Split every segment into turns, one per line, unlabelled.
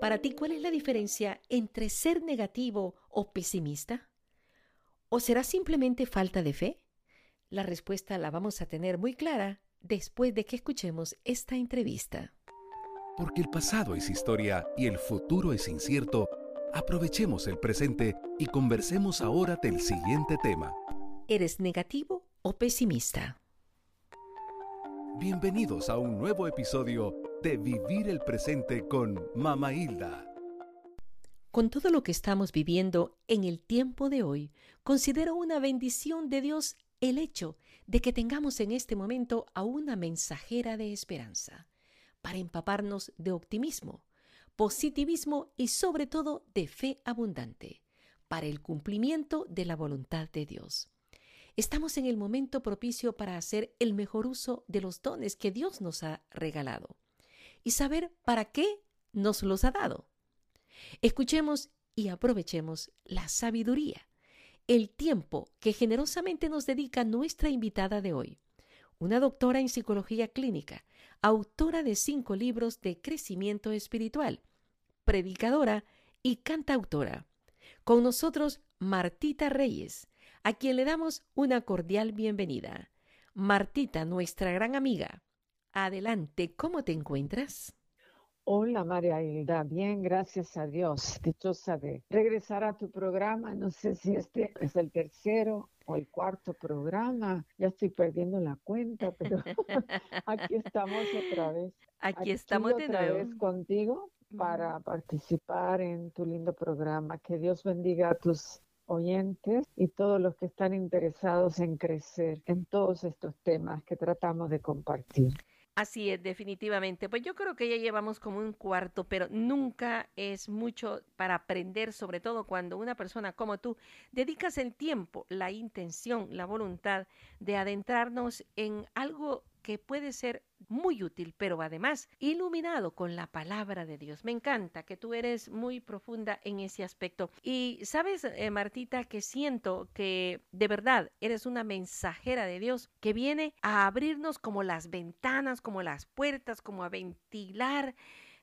Para ti, ¿cuál es la diferencia entre ser negativo o pesimista? ¿O será simplemente falta de fe? La respuesta la vamos a tener muy clara después de que escuchemos esta entrevista.
Porque el pasado es historia y el futuro es incierto, aprovechemos el presente y conversemos ahora del siguiente tema.
¿Eres negativo o pesimista?
Bienvenidos a un nuevo episodio de Vivir el Presente con Mama Hilda.
Con todo lo que estamos viviendo en el tiempo de hoy, considero una bendición de Dios el hecho de que tengamos en este momento a una mensajera de esperanza, para empaparnos de optimismo, positivismo y sobre todo de fe abundante, para el cumplimiento de la voluntad de Dios. Estamos en el momento propicio para hacer el mejor uso de los dones que Dios nos ha regalado y saber para qué nos los ha dado. Escuchemos y aprovechemos la sabiduría, el tiempo que generosamente nos dedica nuestra invitada de hoy, una doctora en psicología clínica, autora de cinco libros de crecimiento espiritual, predicadora y cantautora. Con nosotros, Martita Reyes, a quien le damos una cordial bienvenida. Martita, nuestra gran amiga. Adelante, ¿cómo te encuentras?
Hola María Hilda, bien, gracias a Dios. Dichosa de regresar a tu programa. No sé si este es el tercero o el cuarto programa. Ya estoy perdiendo la cuenta, pero aquí estamos otra vez.
Aquí, estamos de
otra
nuevo.
vez contigo para participar en tu lindo programa. Que Dios bendiga a tus oyentes y todos los que están interesados en crecer en todos estos temas que tratamos de compartir.
Así es, definitivamente. Pues yo creo que ya llevamos como un cuarto, pero nunca es mucho para aprender, sobre todo cuando una persona como tú dedicas el tiempo, la intención, la voluntad de adentrarnos en algo que puede ser muy útil, pero además iluminado con la palabra de Dios. Me encanta que tú eres muy profunda en ese aspecto. Y sabes, eh, Martita, que siento que de verdad eres una mensajera de Dios que viene a abrirnos como las ventanas, como las puertas, como a ventilar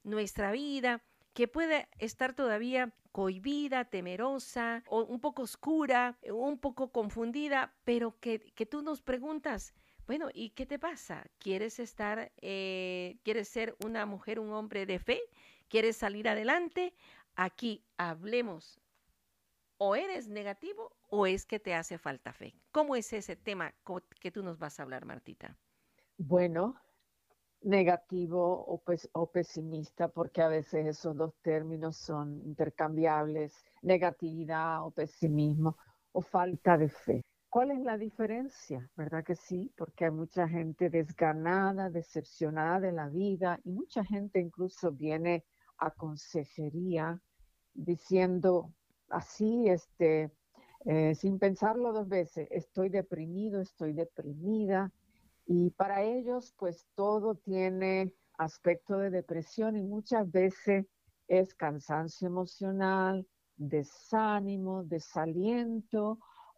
nuestra vida que puede estar todavía cohibida, temerosa, o un poco oscura, un poco confundida, pero que, que tú nos preguntas, bueno, ¿y qué te pasa? ¿Quieres estar, eh, quieres ser una mujer, un hombre de fe? ¿Quieres salir adelante? Aquí hablemos. ¿O eres negativo o es que te hace falta fe? ¿Cómo es ese tema que tú nos vas a hablar, Martita?
Bueno, negativo o, o pesimista, porque a veces esos dos términos son intercambiables, negatividad o pesimismo o falta de fe. ¿Cuál es la diferencia? ¿Verdad que sí? Porque hay mucha gente desganada, decepcionada de la vida y mucha gente incluso viene a consejería diciendo así, este, eh, sin pensarlo dos veces, estoy deprimido, estoy deprimida. Y para ellos, pues todo tiene aspecto de depresión y muchas veces es cansancio emocional, desánimo, desaliento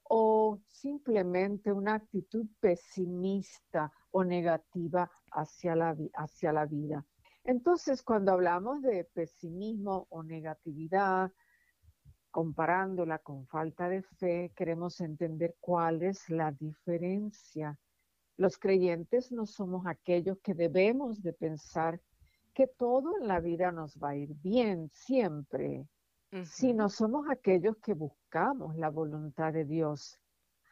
o simplemente una actitud pesimista o negativa hacia la, hacia la vida. Entonces, cuando hablamos de pesimismo o negatividad, comparándola con falta de fe, queremos entender cuál es la diferencia. Los creyentes no somos aquellos que debemos de pensar que todo en la vida nos va a ir bien siempre, uh -huh. sino somos aquellos que buscamos la voluntad de Dios,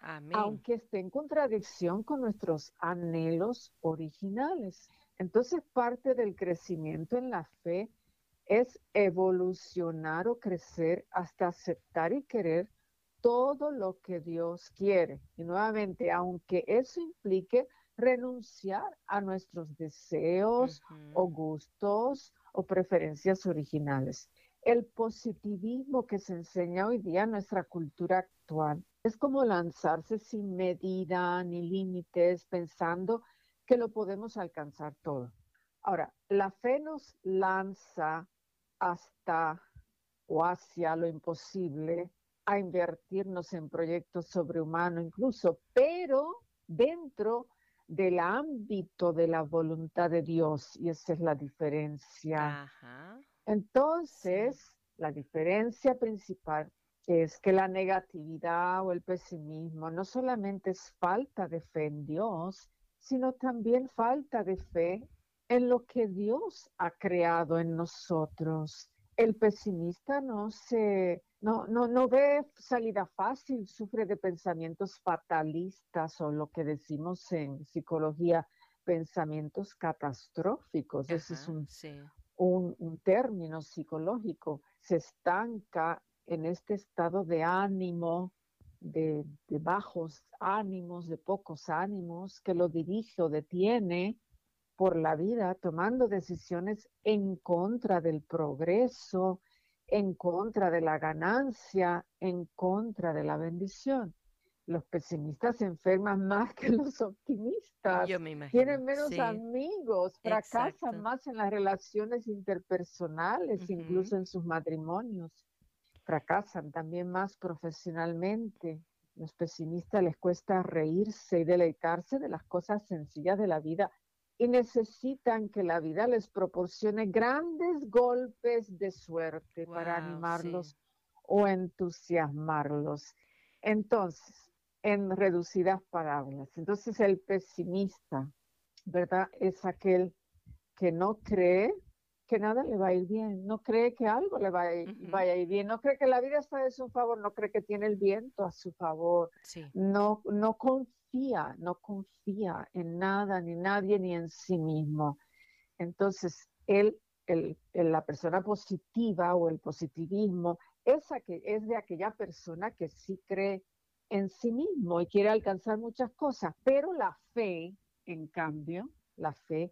Amén.
aunque esté en contradicción con nuestros anhelos originales. Entonces, parte del crecimiento en la fe es evolucionar o crecer hasta aceptar y querer todo lo que Dios quiere. Y nuevamente, aunque eso implique renunciar a nuestros deseos uh -huh. o gustos o preferencias originales. El positivismo que se enseña hoy día en nuestra cultura actual es como lanzarse sin medida ni límites, pensando que lo podemos alcanzar todo. Ahora, la fe nos lanza hasta o hacia lo imposible, a invertirnos en proyectos sobrehumanos incluso, pero dentro del ámbito de la voluntad de Dios, y esa es la diferencia.
Ajá.
Entonces, la diferencia principal es que la negatividad o el pesimismo no solamente es falta de fe en Dios, sino también falta de fe en lo que Dios ha creado en nosotros. El pesimista no se no, no, no ve salida fácil, sufre de pensamientos fatalistas o lo que decimos en psicología, pensamientos catastróficos. Ese es un, un, término psicológico. Se estanca en este estado de ánimo, de, bajos ánimos, de pocos ánimos, que lo dirige o detiene por la vida, tomando decisiones en contra del progreso, en contra de la ganancia, en contra de la bendición. Los pesimistas se enferman más que los optimistas. Tienen menos amigos, fracasan más en las relaciones interpersonales, incluso en sus matrimonios. Fracasan también más profesionalmente. Los pesimistas les cuesta reírse y deleitarse de las cosas sencillas de la vida y necesitan que la vida les proporcione grandes golpes de suerte para animarlos o entusiasmarlos. Entonces, en reducidas palabras, entonces el pesimista, ¿verdad? Es aquel que no cree que nada le va a ir bien, no cree que algo le va a ir, vaya a ir bien, no cree que la vida está de su favor, no cree que tiene el viento a su favor, no, no confía, no confía en nada, ni nadie, ni en sí mismo. Entonces, él, el, la persona positiva o el positivismo es, es de aquella persona que sí cree en sí mismo y quiere alcanzar muchas cosas, pero la fe, en cambio, la fe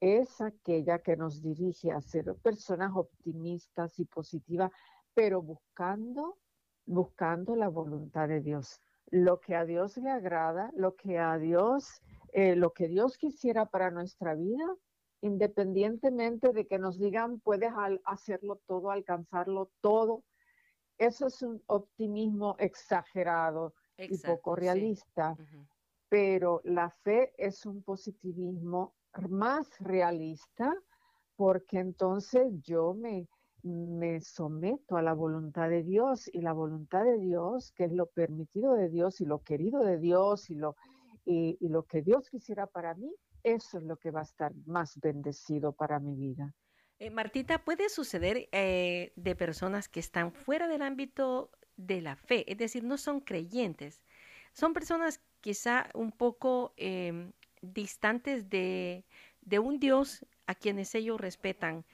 es aquella que nos dirige a ser personas optimistas y positivas, pero buscando, buscando la voluntad de Dios. Lo que a Dios le agrada, lo que a Dios, eh, lo que Dios quisiera para nuestra vida, independientemente de que nos digan puedes hacerlo todo, alcanzarlo todo. Eso es un optimismo exagerado y poco realista. Pero la fe es un positivismo más realista, porque entonces yo me, me someto a la voluntad de Dios y la voluntad de Dios, que es lo permitido de Dios y lo querido de Dios y lo, y, lo que Dios quisiera para mí, eso es lo que va a estar más bendecido para mi vida.
Eh, Martita, puede suceder eh, de personas que están fuera del ámbito de la fe, es decir, no son creyentes, son personas quizá un poco em, distantes de, de un Dios a quienes ellos respetan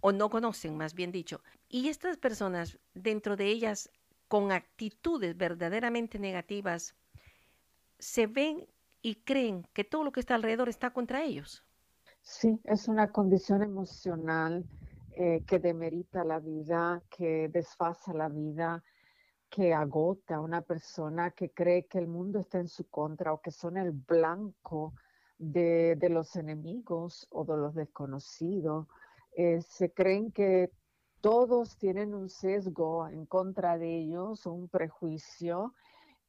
o no conocen, más bien dicho. Y estas personas, dentro de ellas, con actitudes verdaderamente negativas, se ven y creen que todo lo que está alrededor está contra ellos.
Sí, es una condición emocional eh, que demerita la vida, que desfasa la vida, que agota a una persona que cree que el mundo está en su contra o que son el blanco de, los enemigos o de los desconocidos. Eh, se creen que todos tienen un sesgo en contra de ellos, un prejuicio,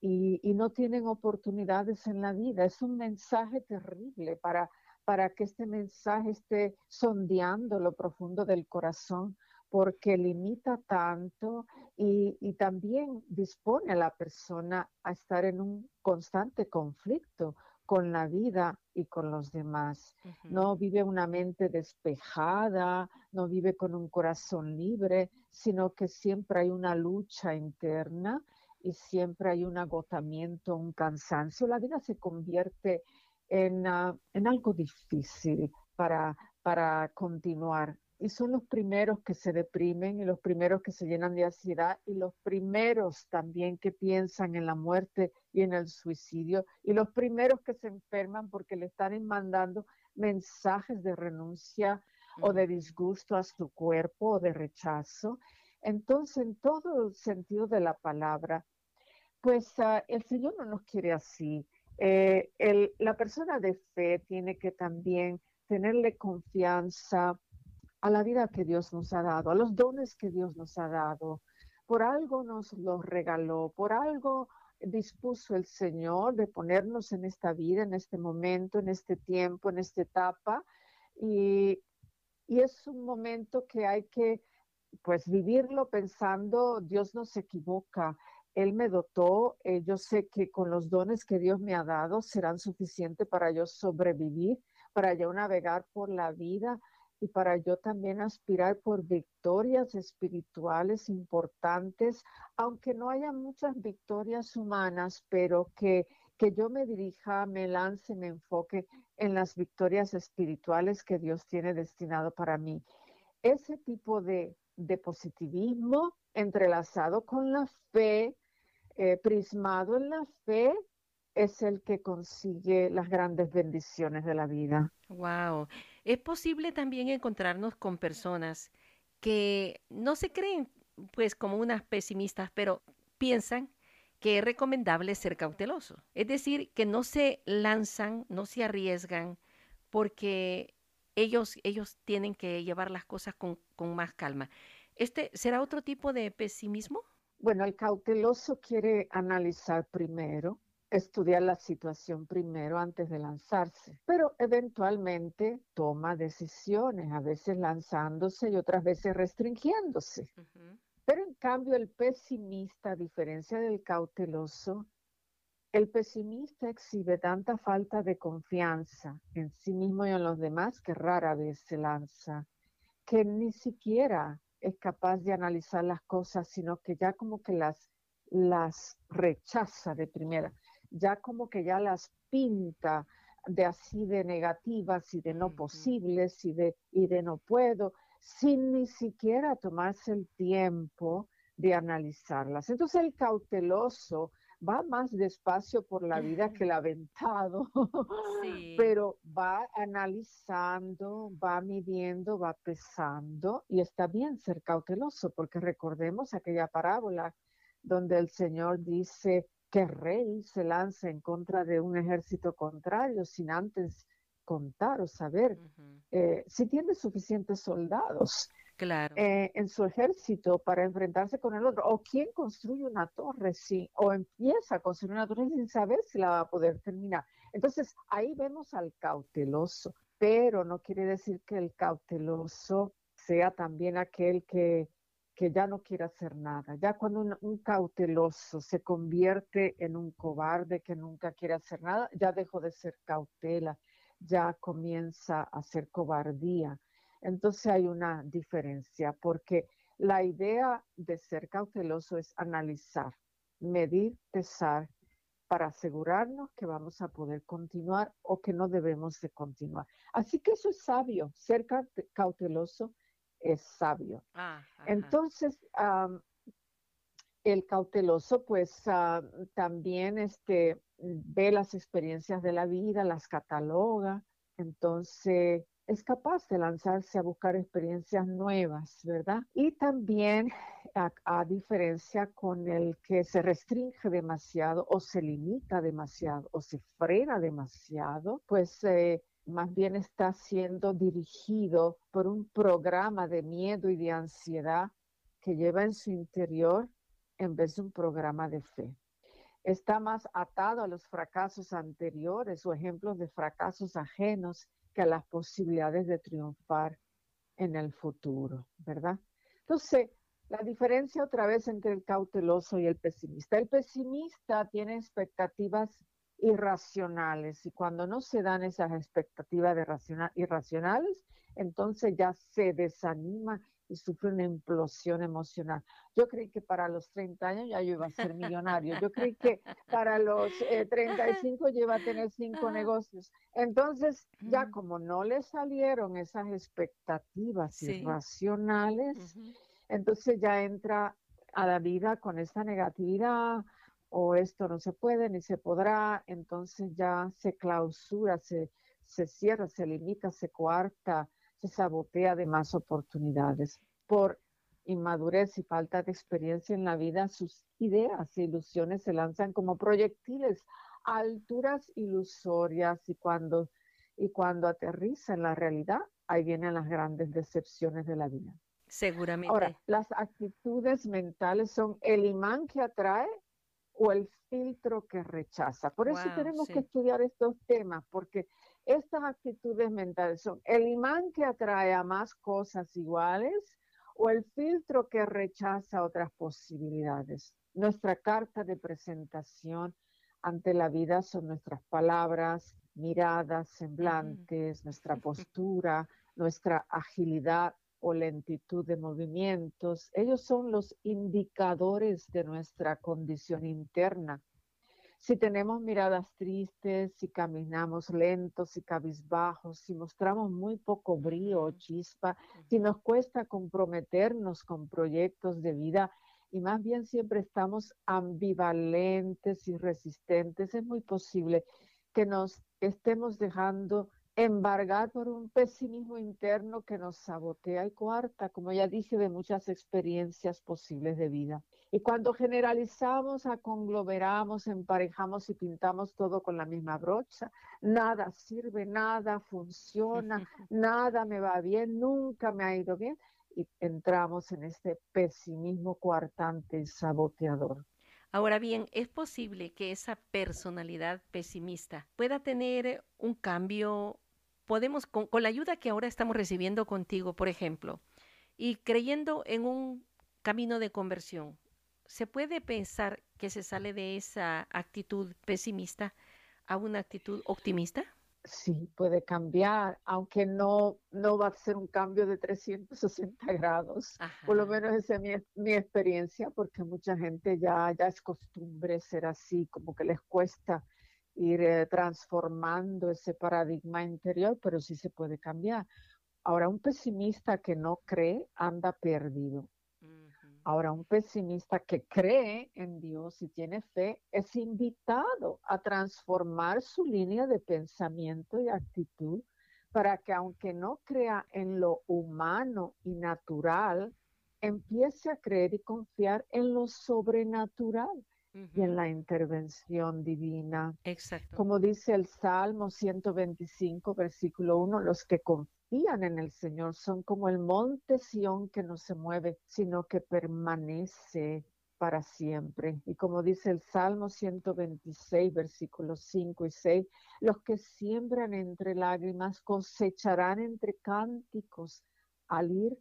y, y, no tienen oportunidades en la vida. Es un mensaje terrible para, para que este mensaje esté sondeando lo profundo del corazón porque limita tanto y, también dispone a la persona a estar en un constante conflicto con la vida y con los demás. No vive una mente despejada, no vive con un corazón libre, sino que siempre hay una lucha interna y siempre hay un agotamiento, un cansancio. La vida se convierte en, ah, en algo difícil para, para continuar y son los primeros que se deprimen y los primeros que se llenan de ansiedad y los primeros también que piensan en la muerte y en el suicidio y los primeros que se enferman porque le están mandando mensajes de renuncia o de disgusto a su cuerpo o de rechazo. Entonces, en todo el sentido de la palabra, pues ah, el Señor no nos quiere así. Eh, la persona de fe tiene que también tenerle confianza a la vida que Dios nos ha dado, a los dones que Dios nos ha dado. Por algo nos los regaló, por algo dispuso el Señor de ponernos en esta vida, en este momento, en este tiempo, en esta etapa. Y, y es un momento que hay que pues vivirlo pensando, Dios no se equivoca, Él me dotó, eh, yo sé que con los dones que Dios me ha dado serán suficientes para yo sobrevivir, para yo navegar por la vida y para yo también aspirar por victorias espirituales importantes, aunque no haya muchas victorias humanas, pero que, que yo me dirija, me lance, me enfoque en las victorias espirituales que Dios tiene destinado para mí. Ese tipo de, de positivismo entrelazado con la fe, eh, prismado en la fe, es el que consigue las grandes bendiciones de la vida.
Wow. Es posible también encontrarnos con personas que no se creen pues como unas pesimistas, pero piensan que es recomendable ser cauteloso. Es decir, que no se lanzan, no se arriesgan, porque ellos, ellos tienen que llevar las cosas con, con más calma. ¿Este será otro tipo de pesimismo?
Bueno, el cauteloso quiere analizar primero, estudiar la situación primero antes de lanzarse, pero eventualmente toma decisiones, a veces lanzándose y otras veces restringiéndose. Pero en cambio el pesimista, a diferencia del cauteloso, el pesimista exhibe tanta falta de confianza en sí mismo y en los demás que rara vez se lanza, que ni siquiera es capaz de analizar las cosas, sino que ya como que las, las rechaza de primera, ya como que ya las pinta de así de negativas y de no posibles y de, y de no puedo, sin ni siquiera tomarse el tiempo de analizarlas. Entonces el cauteloso va más despacio por la vida que el aventado, pero va analizando, va midiendo, va pesando y está bien ser cauteloso porque recordemos aquella parábola donde el Señor dice que rey se lanza en contra de un ejército contrario sin antes contar o saber eh, si tiene suficientes soldados
claro.
Eh, en su ejército para enfrentarse con el otro. O quién construye una torre, sí, o empieza a construir una torre sin saber si la va a poder terminar. Entonces, ahí vemos al cauteloso, pero no quiere decir que el cauteloso sea también aquel que, que ya no quiere hacer nada. Ya cuando un, cauteloso se convierte en un cobarde que nunca quiere hacer nada, ya dejó de ser cautela, ya comienza a ser cobardía. Entonces hay una diferencia porque la idea de ser cauteloso es analizar, medir, pesar para asegurarnos que vamos a poder continuar o que no debemos de continuar. Así que eso es sabio, ser cauteloso es sabio. Ah, Entonces, el cauteloso pues también este, ve las experiencias de la vida, las cataloga, entonces es capaz de lanzarse a buscar experiencias nuevas, ¿verdad? Y también, a, diferencia con el que se restringe demasiado o se limita demasiado o se frena demasiado, pues eh, más bien está siendo dirigido por un programa de miedo y de ansiedad que lleva en su interior en vez de un programa de fe. Está más atado a los fracasos anteriores o ejemplos de fracasos ajenos que las posibilidades de triunfar en el futuro, ¿verdad? Entonces, la diferencia otra vez entre el cauteloso y el pesimista. El pesimista tiene expectativas irracionales y cuando no se dan esas expectativas de irracionales, entonces ya se desanima y sufre una implosión emocional. Yo creí que para los 30 años ya yo iba a ser millonario. Yo creí que para los 35 eh, yo iba a tener cinco negocios. Entonces, ya como no le salieron esas expectativas irracionales, entonces ya entra a la vida con esta negatividad o esto no se puede ni se podrá, entonces ya se clausura, se, se cierra, se limita, se coarta se sabotea de más oportunidades. Por inmadurez y falta de experiencia en la vida, sus ideas e ilusiones se lanzan como proyectiles a alturas ilusorias y cuando, y cuando aterriza en la realidad, ahí vienen las grandes decepciones de la vida.
Seguramente.
Ahora, las actitudes mentales son el imán que atrae o el filtro que rechaza. Por eso tenemos que estudiar estos temas, porque estas actitudes mentales son el imán que atrae a más cosas iguales o el filtro que rechaza otras posibilidades. Nuestra carta de presentación ante la vida son nuestras palabras, miradas, semblantes, nuestra postura, nuestra agilidad o lentitud de movimientos. Ellos son los indicadores de nuestra condición interna. Si tenemos miradas tristes, si caminamos lentos y cabizbajos, si mostramos muy poco brío o chispa, si nos cuesta comprometernos con proyectos de vida y más bien siempre estamos ambivalentes y resistentes, es muy posible que nos estemos dejando embargar por un pesimismo interno que nos sabotea y cuarta, como ya dije, de muchas experiencias posibles de vida. Y cuando generalizamos, conglomeramos, emparejamos y pintamos todo con la misma brocha, nada sirve, nada funciona, nada me va bien, nunca me ha ido bien, y entramos en este pesimismo coartante y saboteador.
Ahora bien, ¿es posible que esa personalidad pesimista pueda tener un cambio? Podemos, con, la ayuda que ahora estamos recibiendo contigo, por ejemplo, y creyendo en un camino de conversión, ¿se puede pensar que se sale de esa actitud pesimista a una actitud optimista?
Sí, puede cambiar, aunque no, no va a ser un cambio de 360 grados. Por lo menos esa es mi, mi, experiencia, porque mucha gente ya, ya es costumbre ser así, como que les cuesta ir eh, transformando ese paradigma interior, pero sí se puede cambiar. Ahora, un pesimista que no cree anda perdido. Ahora, un pesimista que cree en Dios y tiene fe es invitado a transformar su línea de pensamiento y actitud para que aunque no crea en lo humano y natural, empiece a creer y confiar en lo sobrenatural y en la intervención divina.
Exacto.
Como dice el Salmo 125, versículo 1, los que confían en el Señor son como el monte Sión que no se mueve, sino que permanece para siempre. Y como dice el Salmo 126, versículos 5 y 6, los que siembran entre lágrimas cosecharán entre cánticos. Al ir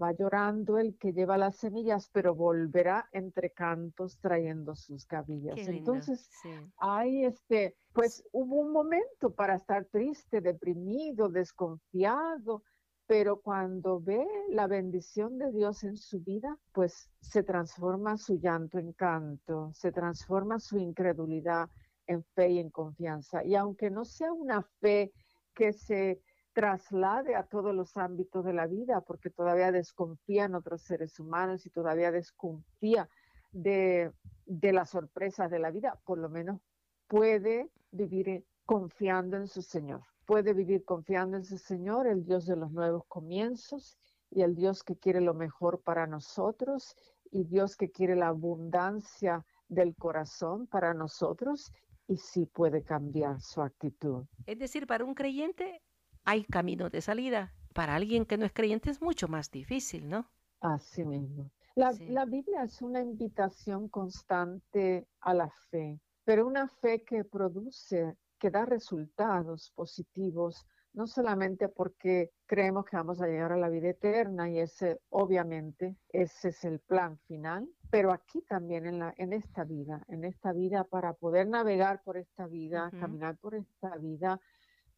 va llorando el que lleva las semillas, pero volverá entre cantos trayendo sus gavillas. Entonces, hay este, pues hubo un momento para estar triste, deprimido, desconfiado, pero cuando ve la bendición de Dios en su vida, pues se transforma su llanto en canto, se transforma su incredulidad en fe y en confianza. Y aunque no sea una fe que se traslade a todos los ámbitos de la vida, porque todavía desconfía en otros seres humanos y todavía desconfía de, de las sorpresas de la vida, por lo menos puede vivir confiando en su Señor. Puede vivir confiando en su Señor, el Dios de los nuevos comienzos y el Dios que quiere lo mejor para nosotros y Dios que quiere la abundancia del corazón para nosotros y sí puede cambiar su actitud.
Es decir, para un creyente hay caminos de salida. Para alguien que no es creyente es mucho más difícil, ¿no?
Así mismo. La, la, Biblia es una invitación constante a la fe, pero una fe que produce, que da resultados positivos, no solamente porque creemos que vamos a llegar a la vida eterna y ese, obviamente, ese es el plan final, pero aquí también en, la, en esta vida, en esta vida, para poder navegar por esta vida, caminar por esta vida,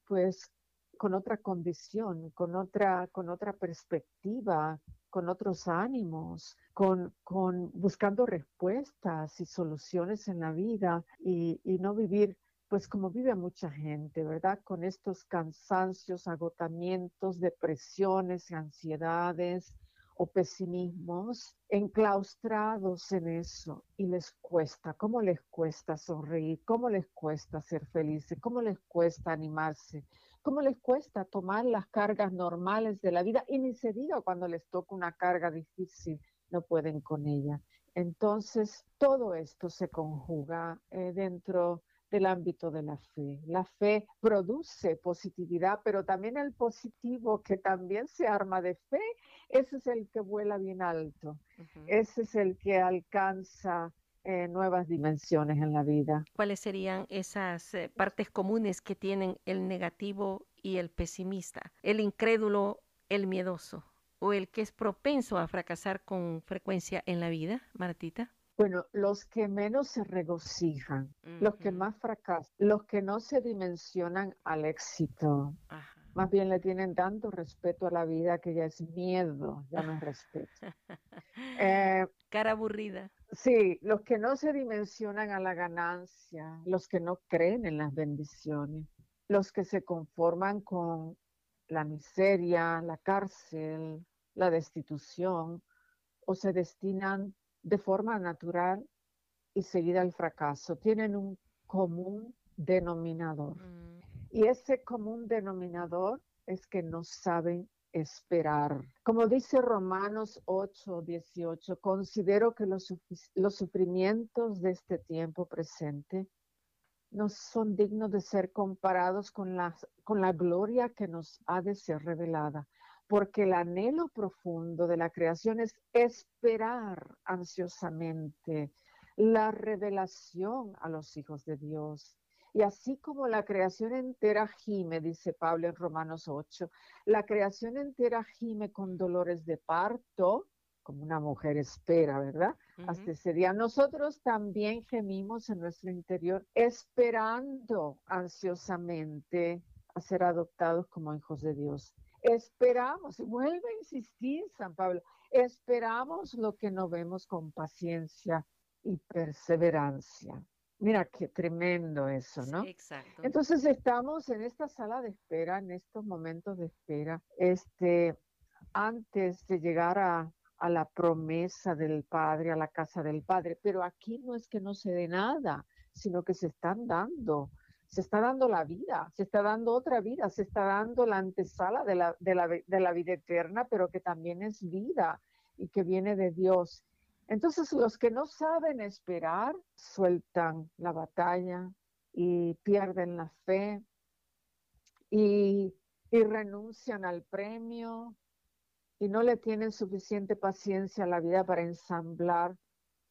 pues con otra condición, con otra, con otra perspectiva, con otros ánimos, con, con buscando respuestas y soluciones en la vida y, no vivir pues como vive mucha gente, ¿verdad? Con estos cansancios, agotamientos, depresiones, ansiedades, o pesimismos enclaustrados en eso y les cuesta, ¿cómo les cuesta sonreír? ¿Cómo les cuesta ser felices? ¿Cómo les cuesta animarse? ¿Cómo les cuesta tomar las cargas normales de la vida? Y ni se diga cuando les toca una carga difícil, no pueden con ella. Entonces, todo esto se conjuga eh, dentro del ámbito de la fe. La fe produce positividad, pero también el positivo que también se arma de fe, ese es el que vuela bien alto, ese es el que alcanza eh, nuevas dimensiones en la vida.
¿Cuáles serían esas eh, partes comunes que tienen el negativo y el pesimista? El incrédulo, el miedoso o el que es propenso a fracasar con frecuencia en la vida, Martita?
Bueno, los que menos se regocijan, los que más fracasan, los que no se dimensionan al éxito, más bien le tienen tanto respeto a la vida que ya es miedo, ya no es respeto.
Eh, Cara aburrida.
Sí, los que no se dimensionan a la ganancia, los que no creen en las bendiciones, los que se conforman con la miseria, la cárcel, la destitución, o se destinan de forma natural y seguida al fracaso. Tienen un común denominador. Mm. Y ese común denominador es que no saben esperar. Como dice Romanos 8, 18, considero que los, los sufrimientos de este tiempo presente no son dignos de ser comparados con, con la gloria que nos ha de ser revelada, porque el anhelo profundo de la creación es esperar ansiosamente la revelación a los hijos de Dios. Y así como la creación entera gime, dice Pablo en Romanos 8, la creación entera gime con dolores de parto, como una mujer espera, ¿verdad? Hasta ese día. Nosotros también gemimos en nuestro interior, esperando ansiosamente a ser adoptados como hijos de Dios. Esperamos, y vuelve a insistir San Pablo, esperamos lo que no vemos con paciencia y perseverancia. Mira qué tremendo eso, ¿no?
exacto.
Entonces estamos en esta sala de espera, en estos momentos de espera, este, antes de llegar a, a la promesa del Padre, a la casa del Padre. Pero aquí no es que no se dé nada, sino que se están dando, se está dando la vida, se está dando otra vida, se está dando la antesala de la, de la, de la vida eterna, pero que también es vida y que viene de Dios. Entonces los que no saben esperar sueltan la batalla y pierden la fe y, renuncian al premio y no le tienen suficiente paciencia a la vida para ensamblar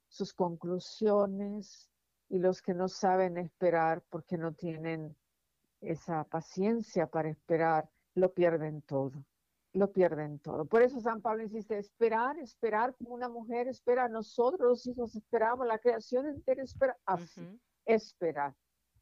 sus conclusiones y los que no saben esperar porque no tienen esa paciencia para esperar, lo pierden todo lo pierden todo. Por eso San Pablo insiste, esperar, esperar como una mujer espera, nosotros los hijos esperamos, la creación entera espera, así, esperar.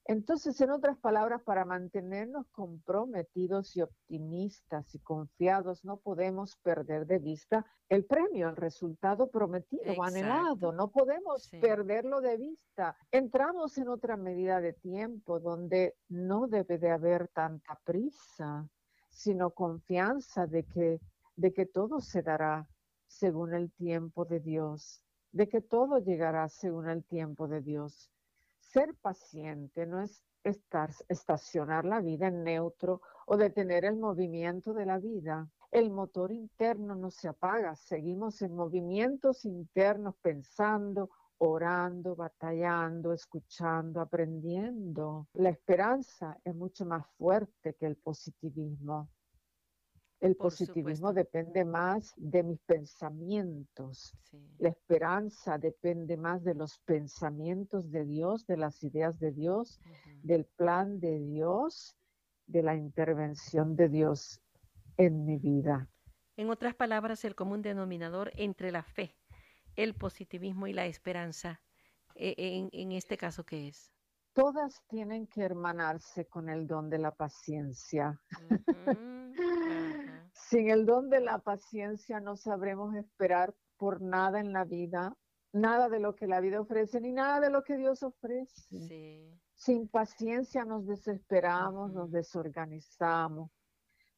Entonces, en otras palabras, para mantenernos comprometidos y optimistas y confiados, no podemos perder de vista el premio, el resultado prometido o anhelado. No podemos perderlo de vista. Entramos en otra medida de tiempo donde no debe de haber tanta prisa sino confianza de que, de que todo se dará según el tiempo de Dios, de que todo llegará según el tiempo de Dios. Ser paciente no es estar, estacionar la vida en neutro o detener el movimiento de la vida. El motor interno no se apaga, seguimos en movimientos internos pensando, orando, batallando, escuchando, aprendiendo. La esperanza es mucho más fuerte que el positivismo. El positivismo depende más de mis pensamientos. La esperanza depende más de los pensamientos de Dios, de las ideas de Dios, del plan de Dios, de la intervención de Dios en mi vida.
En otras palabras, el común denominador entre la fe el positivismo y la esperanza e, en, en este caso qué es?
Todas tienen que hermanarse con el don de la paciencia. Sin el don de la paciencia no sabremos esperar por nada en la vida, nada de lo que la vida ofrece, ni nada de lo que Dios ofrece. Sin paciencia nos desesperamos, nos desorganizamos,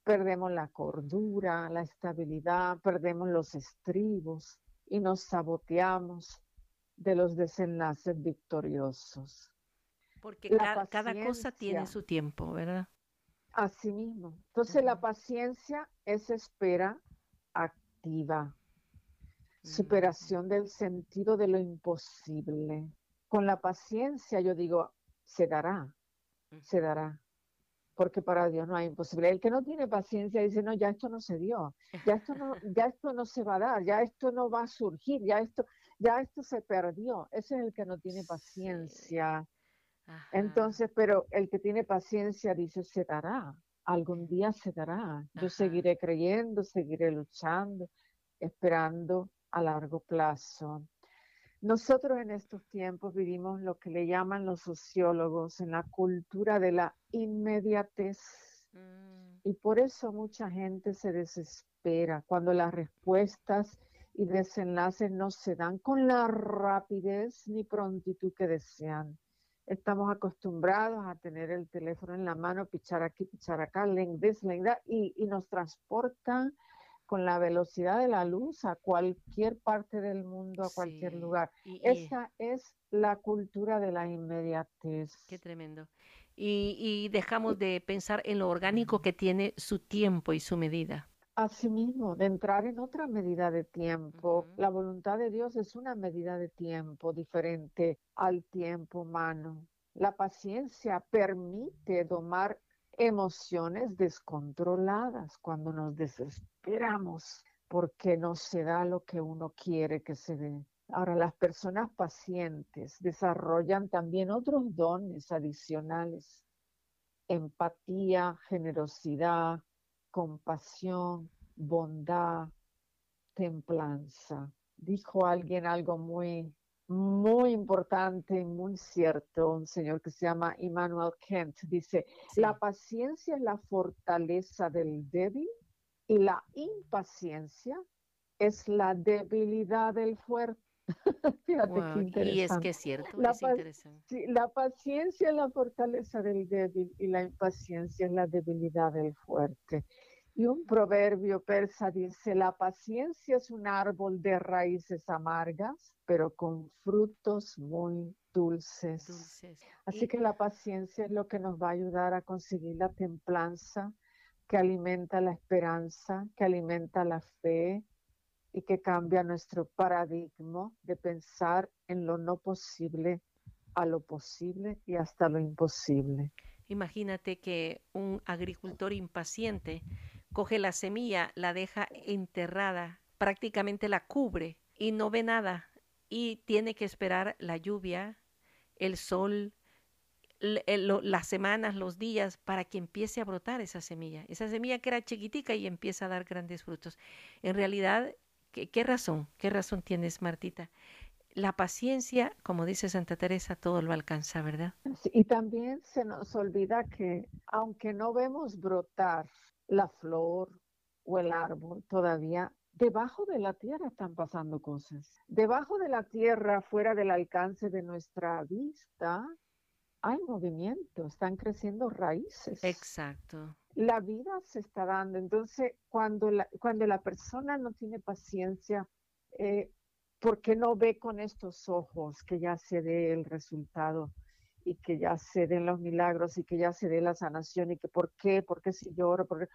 perdemos la cordura, la estabilidad, perdemos los estribos y nos saboteamos de los desenlaces victoriosos.
Porque cada cosa tiene su tiempo, ¿verdad?
Así mismo. Entonces la paciencia es espera activa, superación del sentido de lo imposible. Con la paciencia yo digo, se dará, se dará porque para Dios no hay imposibilidad. El que no tiene paciencia dice, no, ya esto no se dio, ya esto no, ya esto no se va a dar, ya esto no va a surgir, ya esto, ya esto se perdió, ese es el que no tiene paciencia. Entonces, pero el que tiene paciencia dice, se dará, algún día se dará. Yo seguiré creyendo, seguiré luchando, esperando a largo plazo. Nosotros en estos tiempos vivimos lo que le llaman los sociólogos en la cultura de la inmediatez. Mm. Y por eso mucha gente se desespera cuando las respuestas y desenlaces no se dan con la rapidez ni prontitud que desean. Estamos acostumbrados a tener el teléfono en la mano, pichar aquí, pichar acá, length this, y, y nos transportan con la velocidad de la luz a cualquier parte del mundo, a cualquier lugar. Esa es la cultura de la inmediatez.
Qué tremendo. Y, dejamos de pensar en lo orgánico que tiene su tiempo y su medida.
Asimismo, de entrar en otra medida de tiempo. La voluntad de Dios es una medida de tiempo diferente al tiempo humano. La paciencia permite domar emociones descontroladas cuando nos desesperamos porque no se da lo que uno quiere que se dé. Ahora, las personas pacientes desarrollan también otros dones adicionales, empatía, generosidad, compasión, bondad, templanza. Dijo alguien algo muy muy importante y muy cierto, un señor que se llama Immanuel Kent, dice, la paciencia es la fortaleza del débil y la impaciencia es la debilidad del fuerte.
Fíjate qué interesante. Y es que es cierto,
la
es interesante.
la paciencia es la fortaleza del débil y la impaciencia es la debilidad del fuerte. Y un proverbio persa dice, la paciencia es un árbol de raíces amargas, pero con frutos muy dulces. Así que la paciencia es lo que nos va a ayudar a conseguir la templanza que alimenta la esperanza, que alimenta la fe y que cambia nuestro paradigma de pensar en lo no posible a lo posible y hasta lo imposible.
Imagínate que un agricultor impaciente coge la semilla, la deja enterrada, prácticamente la cubre y no ve nada y tiene que esperar la lluvia, el sol, las semanas, los días para que empiece a brotar esa semilla. Esa semilla que era chiquitica y empieza a dar grandes frutos. En realidad, ¿qué, qué razón? ¿Qué razón tienes, Martita? la paciencia, como dice Santa Teresa, todo lo alcanza, ¿verdad?
y también se nos olvida que aunque no vemos brotar la flor o el árbol todavía, debajo de la tierra están pasando cosas. Debajo de la tierra, fuera del alcance de nuestra vista, hay movimiento, están creciendo raíces.
Exacto.
La vida se está dando. Entonces, cuando la, cuando la persona no tiene paciencia, eh, ¿por qué no ve con estos ojos que ya se dé el resultado y que ya se den los milagros y que ya se dé la sanación y que por qué, por qué si lloro, por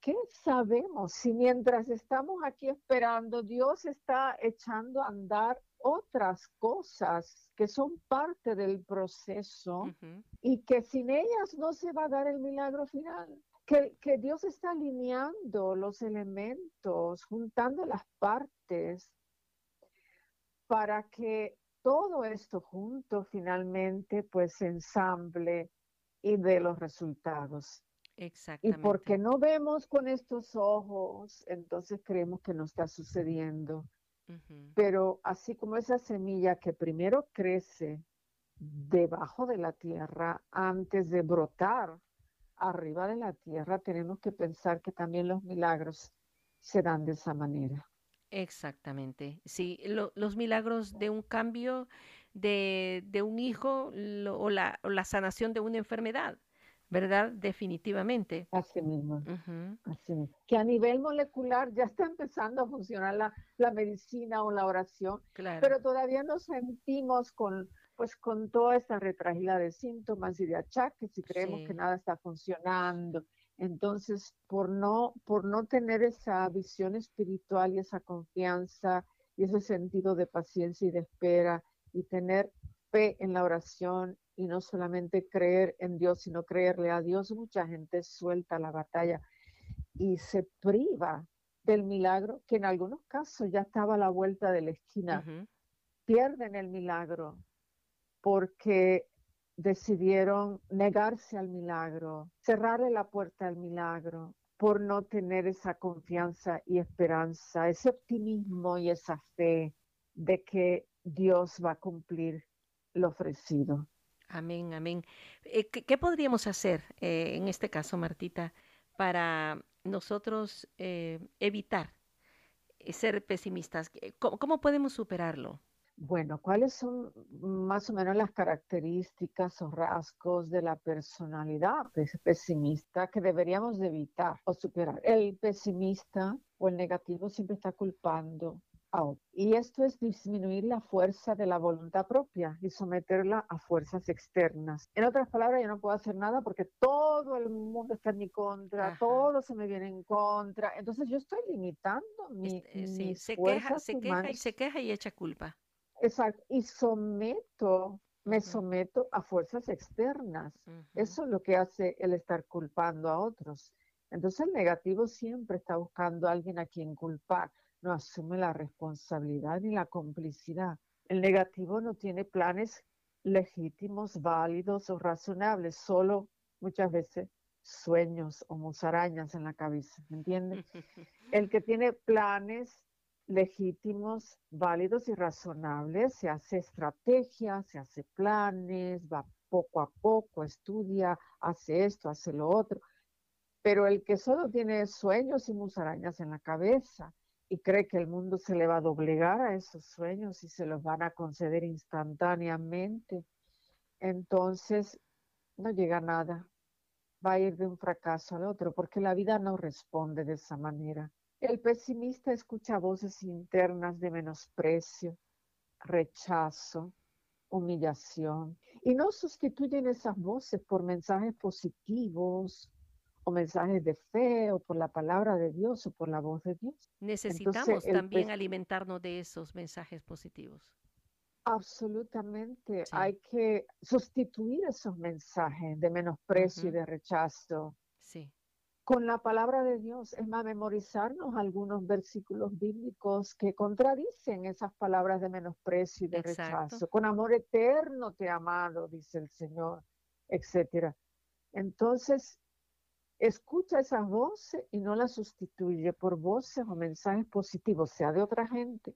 qué? sabemos si mientras estamos aquí esperando, Dios está echando a andar otras cosas que son parte del proceso y que sin ellas no se va a dar el milagro final? Que, que Dios está alineando los elementos, juntando las partes para que todo esto junto finalmente pues ensamble y dé los resultados.
Exactamente.
Y porque no vemos con estos ojos, entonces creemos que no está sucediendo. Pero así como esa semilla que primero crece debajo de la tierra antes de brotar arriba de la tierra, tenemos que pensar que también los milagros se dan de esa manera.
Exactamente. Sí, los milagros de un cambio de, de un hijo o, la, o, la, sanación de una enfermedad, ¿verdad? Definitivamente.
Así mismo. Así Que a nivel molecular ya está empezando a funcionar la, la medicina o la oración, pero todavía nos sentimos con pues con toda esta retragila de síntomas y de achaques y creemos que nada está funcionando entonces, por no, por no tener esa visión espiritual y esa confianza y ese sentido de paciencia y de espera y tener fe en la oración y no solamente creer en Dios, sino creerle a Dios, mucha gente suelta la batalla y se priva del milagro que en algunos casos ya estaba a la vuelta de la esquina. pierden el milagro porque decidieron negarse al milagro, cerrarle la puerta al milagro por no tener esa confianza y esperanza, ese optimismo y esa fe de que Dios va a cumplir lo ofrecido.
Amén, amén. Eh, ¿Qué, podríamos hacer eh, en este caso, Martita, para nosotros eh, evitar ser pesimistas? ¿Cómo, podemos superarlo?
Bueno, ¿cuáles son más o menos las características o rasgos de la personalidad pesimista que deberíamos evitar o superar? El pesimista o el negativo siempre está culpando y esto es disminuir la fuerza de la voluntad propia y someterla a fuerzas externas. En otras palabras, yo no puedo hacer nada porque todo el mundo está en mi contra, todo se me viene en contra. Entonces yo estoy limitando mi,
este, se queja, se queja y se queja y echa culpa.
Exacto. Y someto, me someto a fuerzas externas. Eso es lo que hace el estar culpando a otros. Entonces el negativo siempre está buscando a alguien a quien culpar no asume la responsabilidad ni la complicidad. El negativo no tiene planes legítimos, válidos o razonables, solo muchas veces sueños o musarañas en la cabeza, ¿me entiendes? El que tiene planes legítimos, válidos y razonables, se hace estrategia, se hace planes, va poco a poco, estudia, hace esto, hace lo otro. Pero el que solo tiene sueños y musarañas en la cabeza, y cree que el mundo se le va a doblegar a esos sueños y se los van a conceder instantáneamente, entonces no llega nada. Va a ir de un fracaso al otro, porque la vida no responde de esa manera. El pesimista escucha voces internas de menosprecio, rechazo, humillación, y no sustituyen esas voces por mensajes positivos, o mensajes de fe o por la palabra de Dios o por la voz de Dios.
Necesitamos también alimentarnos de esos mensajes positivos.
Absolutamente. Hay que sustituir esos mensajes de menosprecio y de rechazo. Con la palabra de Dios, es más, memorizarnos algunos versículos bíblicos que contradicen esas palabras de menosprecio y de rechazo. Con amor eterno te he amado, dice el Señor, etcétera. Entonces, escucha esas voces y no las sustituye por voces o mensajes positivos, sea de otra gente.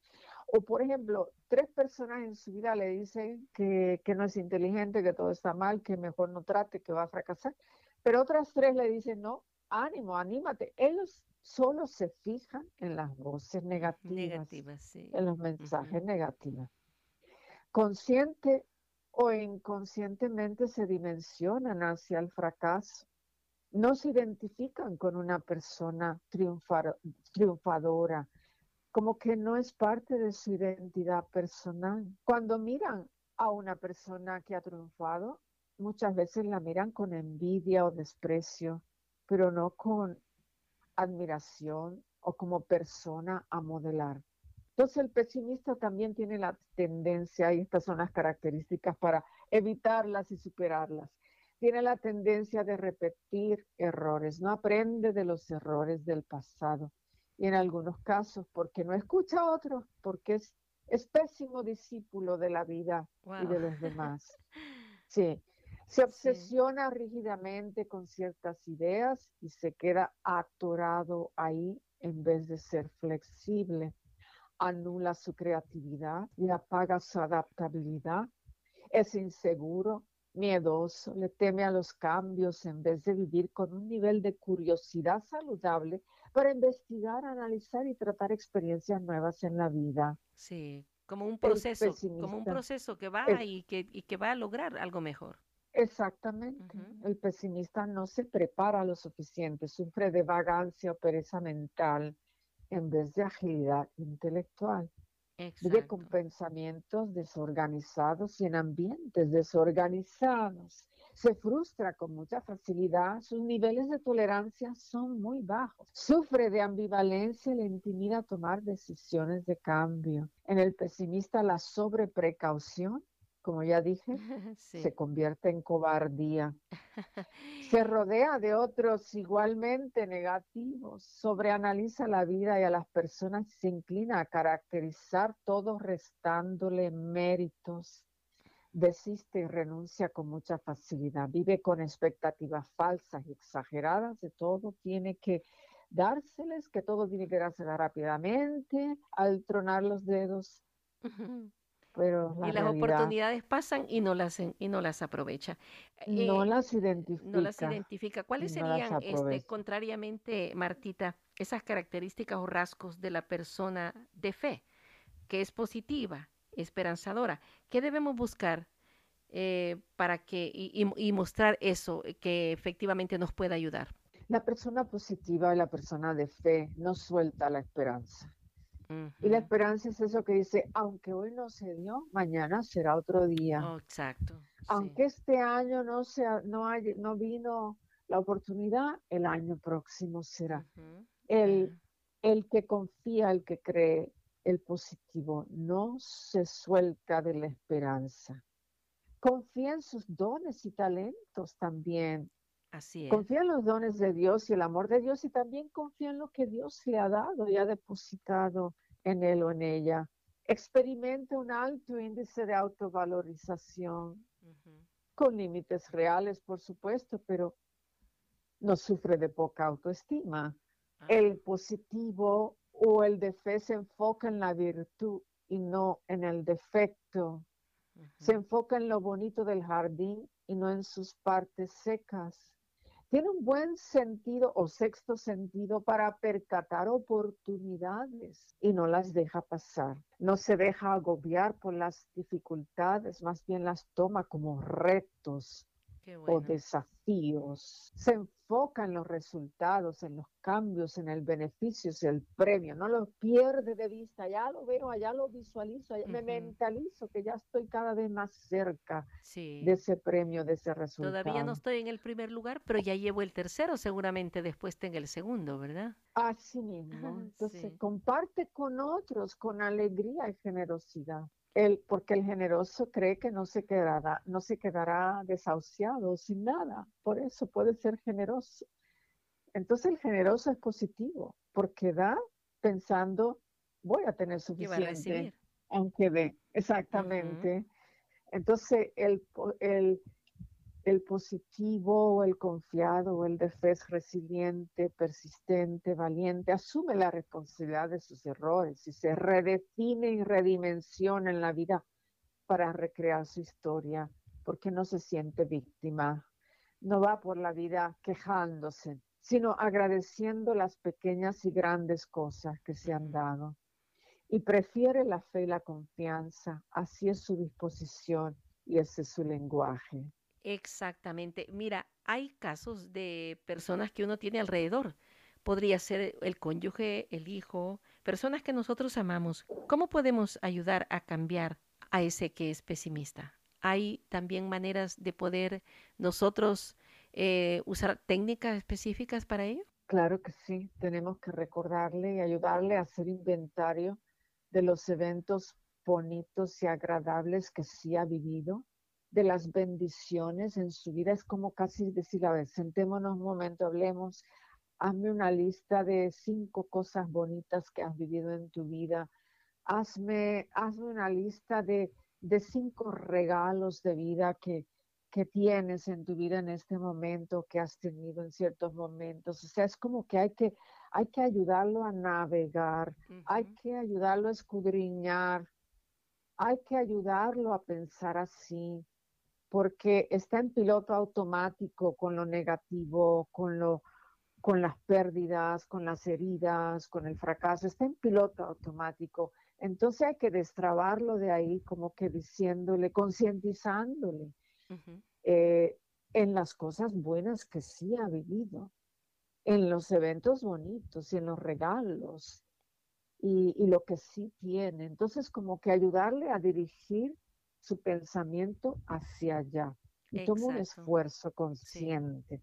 O, por ejemplo, tres personas en su vida le dicen que, no es inteligente, que todo está mal, que mejor no trate, que va a fracasar. Pero otras tres le dicen, no, ánimo, anímate. Ellos solo se fijan en las voces negativas, en los mensajes negativos. Consciente o inconscientemente se dimensionan hacia el fracaso no se identifican con una persona triunfadora, como que no es parte de su identidad personal. Cuando miran a una persona que ha triunfado, muchas veces la miran con envidia o desprecio, pero no con admiración o como persona a modelar. Entonces el pesimista también tiene la tendencia, y estas son las características para evitarlas y superarlas, tiene la tendencia de repetir errores, no aprende de los errores del pasado. Y en algunos casos, porque no escucha a otros, porque es, es pésimo discípulo de la vida y de los demás. Sí, se obsesiona rígidamente con ciertas ideas y se queda atorado ahí en vez de ser flexible. Anula su creatividad y apaga su adaptabilidad. Es inseguro, miedoso, le teme a los cambios en vez de vivir con un nivel de curiosidad saludable para investigar, analizar y tratar experiencias nuevas en la vida.
Sí, como un proceso, como un proceso que va y, que, y que va a lograr algo mejor.
Exactamente. El pesimista no se prepara lo suficiente, sufre de vagancia o pereza mental en vez de agilidad intelectual. Vive con pensamientos desorganizados y en ambientes desorganizados. Se frustra con mucha facilidad, sus niveles de tolerancia son muy bajos. Sufre de ambivalencia y le intimida tomar decisiones de cambio. En el pesimista la sobreprecaución como ya dije, se convierte en cobardía. Se rodea de otros igualmente negativos, sobreanaliza la vida y a las personas se inclina a caracterizar todo restándole méritos. Desiste y renuncia con mucha facilidad, vive con expectativas falsas y exageradas de todo, tiene que dárseles, que todo tiene que darse rápidamente, al tronar los dedos
y las oportunidades pasan y no las y no las aprovecha.
No eh, las identifica.
No las identifica. ¿Cuáles serían, este, contrariamente, Martita, esas características o rasgos de la persona de fe, que es positiva, esperanzadora? ¿Qué debemos buscar eh, para que y, mostrar eso que efectivamente nos pueda ayudar?
La persona positiva y la persona de fe no suelta la esperanza. Y la esperanza es eso que dice, aunque hoy no se dio, mañana será otro día.
Oh, exacto.
Aunque este año no, sea, no, hay, no vino la oportunidad, el año próximo será. el, el que confía, el que cree, el positivo, no se suelta de la esperanza. Confía en sus dones y talentos también.
Así es.
Confía en los dones de Dios y el amor de Dios y también confía en lo que Dios le ha dado y ha depositado en él o en ella. Experimenta un alto índice de autovalorización, con límites reales, por supuesto, pero no sufre de poca autoestima. Ah. El positivo o el defecto se enfoca en la virtud y no en el defecto. Se enfoca en lo bonito del jardín y no en sus partes secas tiene un buen sentido o sexto sentido para percatar oportunidades y no las deja pasar. No se deja agobiar por las dificultades, más bien las toma como retos o desafíos. Se enfoca en los resultados, en los cambios, en el beneficio y el premio. No lo pierde de vista. Ya lo veo, allá lo visualizo, me mentalizo que ya estoy cada vez más cerca de ese premio, de ese resultado.
Todavía no estoy en el primer lugar, pero ya llevo el tercero, seguramente después tenga el segundo, ¿verdad?
Así mismo. Entonces, comparte con otros con alegría y generosidad. El, porque el generoso cree que no se quedará, no se quedará desahuciado sin nada. Por eso puede ser generoso. Entonces el generoso es positivo, porque da pensando, voy a tener suficiente, aunque dé. Exactamente. Entonces el, el, el positivo el confiado el de fe es resiliente, persistente, valiente, asume la responsabilidad de sus errores y se redefine y redimensiona en la vida para recrear su historia, porque no se siente víctima, no va por la vida quejándose, sino agradeciendo las pequeñas y grandes cosas que se han dado. Y prefiere la fe y la confianza, así es su disposición y ese es su lenguaje.
Exactamente. Mira, hay casos de personas que uno tiene alrededor. Podría ser el cónyuge, el hijo, personas que nosotros amamos. ¿Cómo podemos ayudar a cambiar a ese que es pesimista? Hay también maneras de poder nosotros eh, usar técnicas específicas para ello.
Claro que sí, tenemos que recordarle y ayudarle a hacer inventario de los eventos bonitos y agradables que sí ha vivido de las bendiciones en su vida. Es como casi decir, a ver, sentémonos un momento, hablemos, hazme una lista de cinco cosas bonitas que has vivido en tu vida. Hazme, hazme una lista de, de cinco regalos de vida que, que tienes en tu vida en este momento, que has tenido en ciertos momentos. O sea, es como que hay que, hay que ayudarlo a navegar, hay que ayudarlo a escudriñar, hay que ayudarlo a pensar así, porque está en piloto automático con lo negativo, con, lo, con las pérdidas, con las heridas, con el fracaso, está en piloto automático. Entonces hay que destrabarlo de ahí, como que diciéndole, concientizándole eh, en las cosas buenas que sí ha vivido, en los eventos bonitos y en los regalos y, y lo que sí tiene. Entonces como que ayudarle a dirigir su pensamiento hacia allá. Y toma un esfuerzo consciente.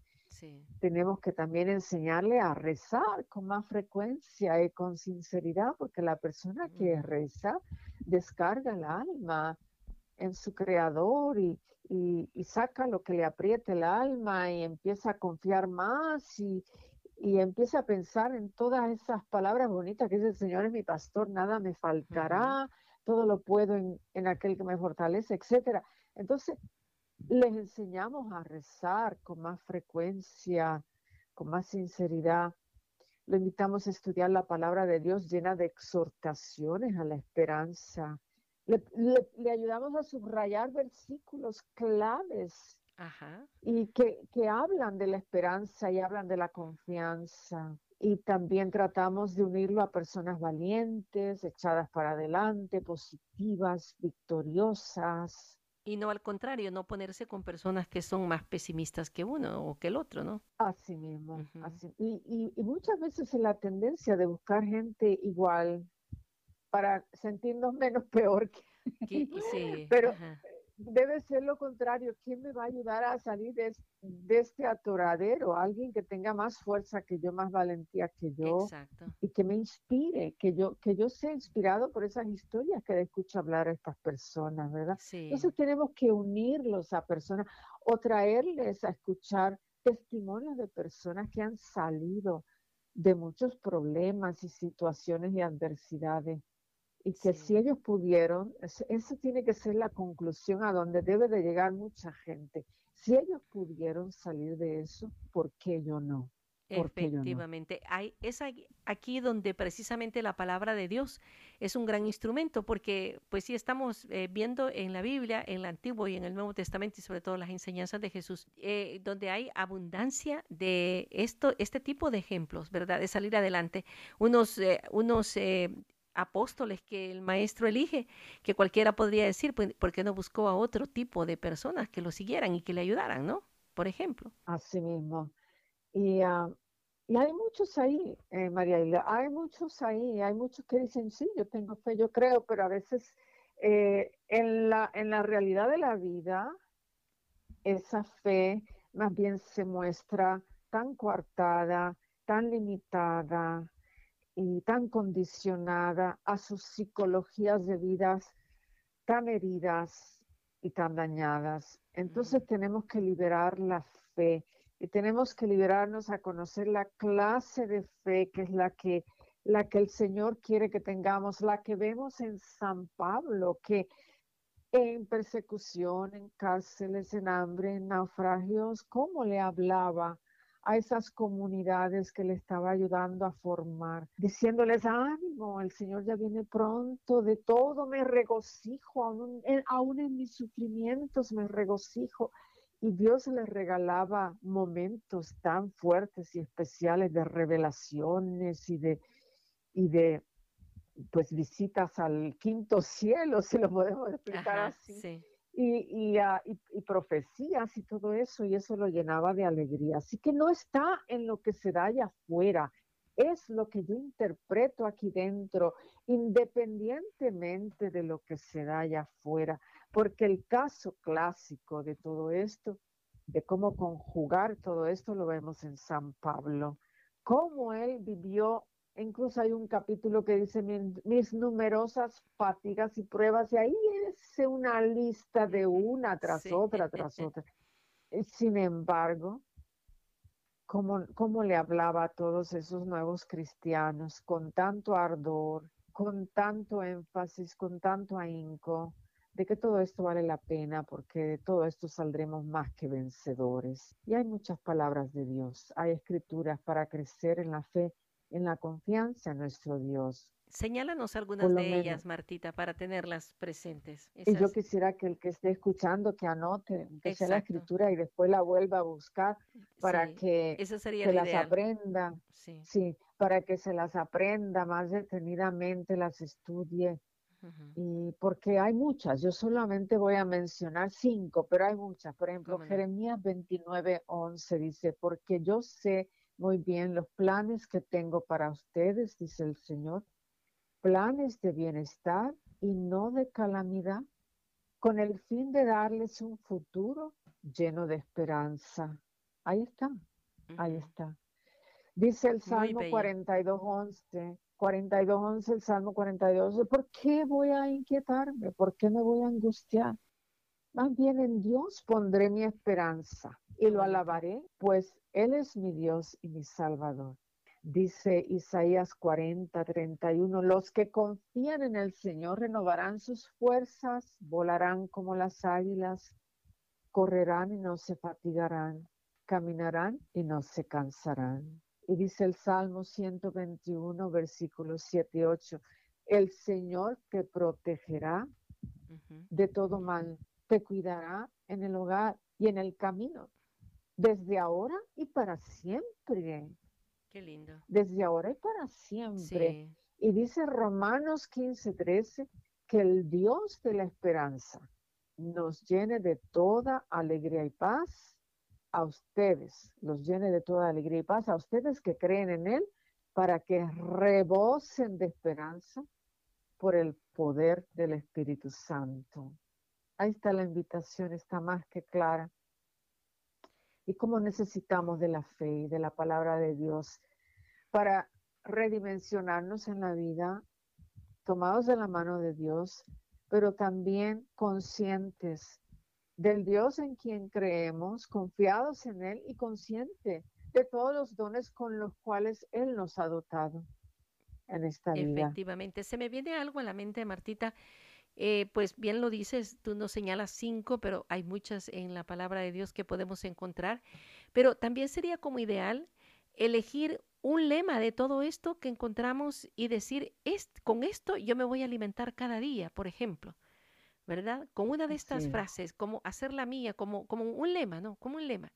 Tenemos que también enseñarle a rezar con más frecuencia y con sinceridad, porque la persona que reza descarga el alma, en su creador y, y, saca lo que le apriete el alma y empieza a confiar más y, y empieza a pensar en todas esas palabras bonitas que dice el Señor es mi pastor, nada me faltará, todo lo puedo en, en, aquel que me fortalece, etcétera. Entonces, les enseñamos a rezar con más frecuencia, con más sinceridad. Lo invitamos a estudiar la palabra de Dios llena de exhortaciones a la esperanza, le, ayudamos a subrayar versículos claves y que, que hablan de la esperanza y hablan de la confianza. Y también tratamos de unirlo a personas valientes, echadas para adelante, positivas, victoriosas.
Y no al contrario, no ponerse con personas que son más pesimistas que uno o que el otro, ¿no?
Así mismo. así. Y, y, y, muchas veces es la tendencia de buscar gente igual, para sentirnos menos peor. Que... Sí, Pero debe ser lo contrario. ¿Quién me va a ayudar a salir de, este atoradero? Alguien que tenga más fuerza que yo, más valentía que yo. Exacto. Y que me inspire, que yo, que yo sea inspirado por esas historias que escucho hablar a estas personas, ¿verdad? Sí. Entonces tenemos que unirlos a personas o traerles a escuchar testimonios de personas que han salido de muchos problemas y situaciones y adversidades y que si ellos pudieron, eso tiene que ser la conclusión a donde debe de llegar mucha gente. Si ellos pudieron salir de eso, ¿por qué yo no?
Efectivamente, Hay, es aquí donde precisamente la palabra de Dios es un gran instrumento, porque pues sí estamos eh, viendo en la Biblia, en el Antiguo y en el Nuevo Testamento y sobre todo las enseñanzas de Jesús, eh, donde hay abundancia de esto, este tipo de ejemplos, ¿verdad? De salir adelante. Unos, eh, unos apóstoles que el maestro elige, que cualquiera podría decir, pues, ¿por qué no buscó a otro tipo de personas que lo siguieran y que le ayudaran, ¿no? Por ejemplo.
Así mismo. Y, ah, y hay muchos ahí, eh, María Hilda, hay muchos ahí, hay muchos que dicen, sí, yo tengo fe, yo creo, pero a veces eh, en, la, en la realidad de la vida, esa fe más bien se muestra tan coartada, tan limitada, y tan condicionada a sus psicologías de vidas tan heridas y tan dañadas. Entonces tenemos que liberar la fe y tenemos que liberarnos a conocer la clase de fe que es la que la que el Señor quiere que tengamos, la que vemos en San Pablo, que en persecución, en cárceles, en hambre, en naufragios, cómo le hablaba a esas comunidades que le estaba ayudando a formar, diciéndoles, ánimo, el Señor ya viene pronto, de todo me regocijo, aún en, mis sufrimientos me regocijo. Y Dios les regalaba momentos tan fuertes y especiales de revelaciones y de, y de pues visitas al quinto cielo, si lo podemos explicar así y, ah, y, y, profecías y todo eso, y eso lo llenaba de alegría. Así que no está en lo que se da allá afuera, es lo que yo interpreto aquí dentro, independientemente de lo que se da allá afuera, porque el caso clásico de todo esto, de cómo conjugar todo esto, lo vemos en San Pablo, cómo él vivió incluso hay un capítulo que dice mis, numerosas fatigas y pruebas, y ahí es una lista de una tras otra, tras otra. Eh, sin embargo, ¿cómo, ¿cómo le hablaba a todos esos nuevos cristianos con tanto ardor, con tanto énfasis, con tanto ahínco? de que todo esto vale la pena porque de todo esto saldremos más que vencedores. Y hay muchas palabras de Dios, hay escrituras para crecer en la fe en la confianza en nuestro Dios.
Señálanos algunas de ellas, Martita, para tenerlas presentes.
Y yo quisiera que el que esté escuchando, que anote, que sea la escritura y después la vuelva a buscar para que se las aprenda. Sí. para que se las aprenda más detenidamente, las estudie. Y porque hay muchas, yo solamente voy a mencionar cinco, pero hay muchas. Por ejemplo, Jeremías 29, 11 dice, porque yo sé muy bien, los planes que tengo para ustedes, dice el Señor, planes de bienestar y no de calamidad, con el fin de darles un futuro lleno de esperanza. Ahí está, ahí está. Dice el Salmo 42.11, 42.11, el Salmo 42, ¿por qué voy a inquietarme? ¿Por qué me voy a angustiar? Más bien en Dios pondré mi esperanza y lo alabaré, pues Él es mi Dios y mi Salvador. Dice Isaías 40, 31, los que confían en el Señor renovarán sus fuerzas, volarán como las águilas, correrán y no se fatigarán, caminarán y no se cansarán. Y dice el Salmo 121, versículos 7 y 8, el Señor te protegerá de todo mal, te cuidará en el hogar y en el camino, desde ahora y para siempre.
Qué lindo.
Desde ahora y para siempre. Y dice Romanos 15, 13, que el Dios de la esperanza nos llene de toda alegría y paz a ustedes, los llene de toda alegría y paz a ustedes que creen en Él, para que rebosen de esperanza por el poder del Espíritu Santo. Ahí está la invitación, está más que clara y cómo necesitamos de la fe y de la palabra de Dios para redimensionarnos en la vida, tomados de la mano de Dios, pero también conscientes del Dios en quien creemos, confiados en Él y conscientes de todos los dones con los cuales Él nos ha dotado en esta vida.
Efectivamente, se me viene algo a la mente, Martita, eh, pues bien lo dices, tú nos señalas cinco, pero hay muchas en la palabra de Dios que podemos encontrar. Pero también sería como ideal elegir un lema de todo esto que encontramos y decir, con esto yo me voy a alimentar cada día, por ejemplo. ¿Verdad? Con una de estas frases, como hacerla mía, como, como un lema, ¿no? Como un lema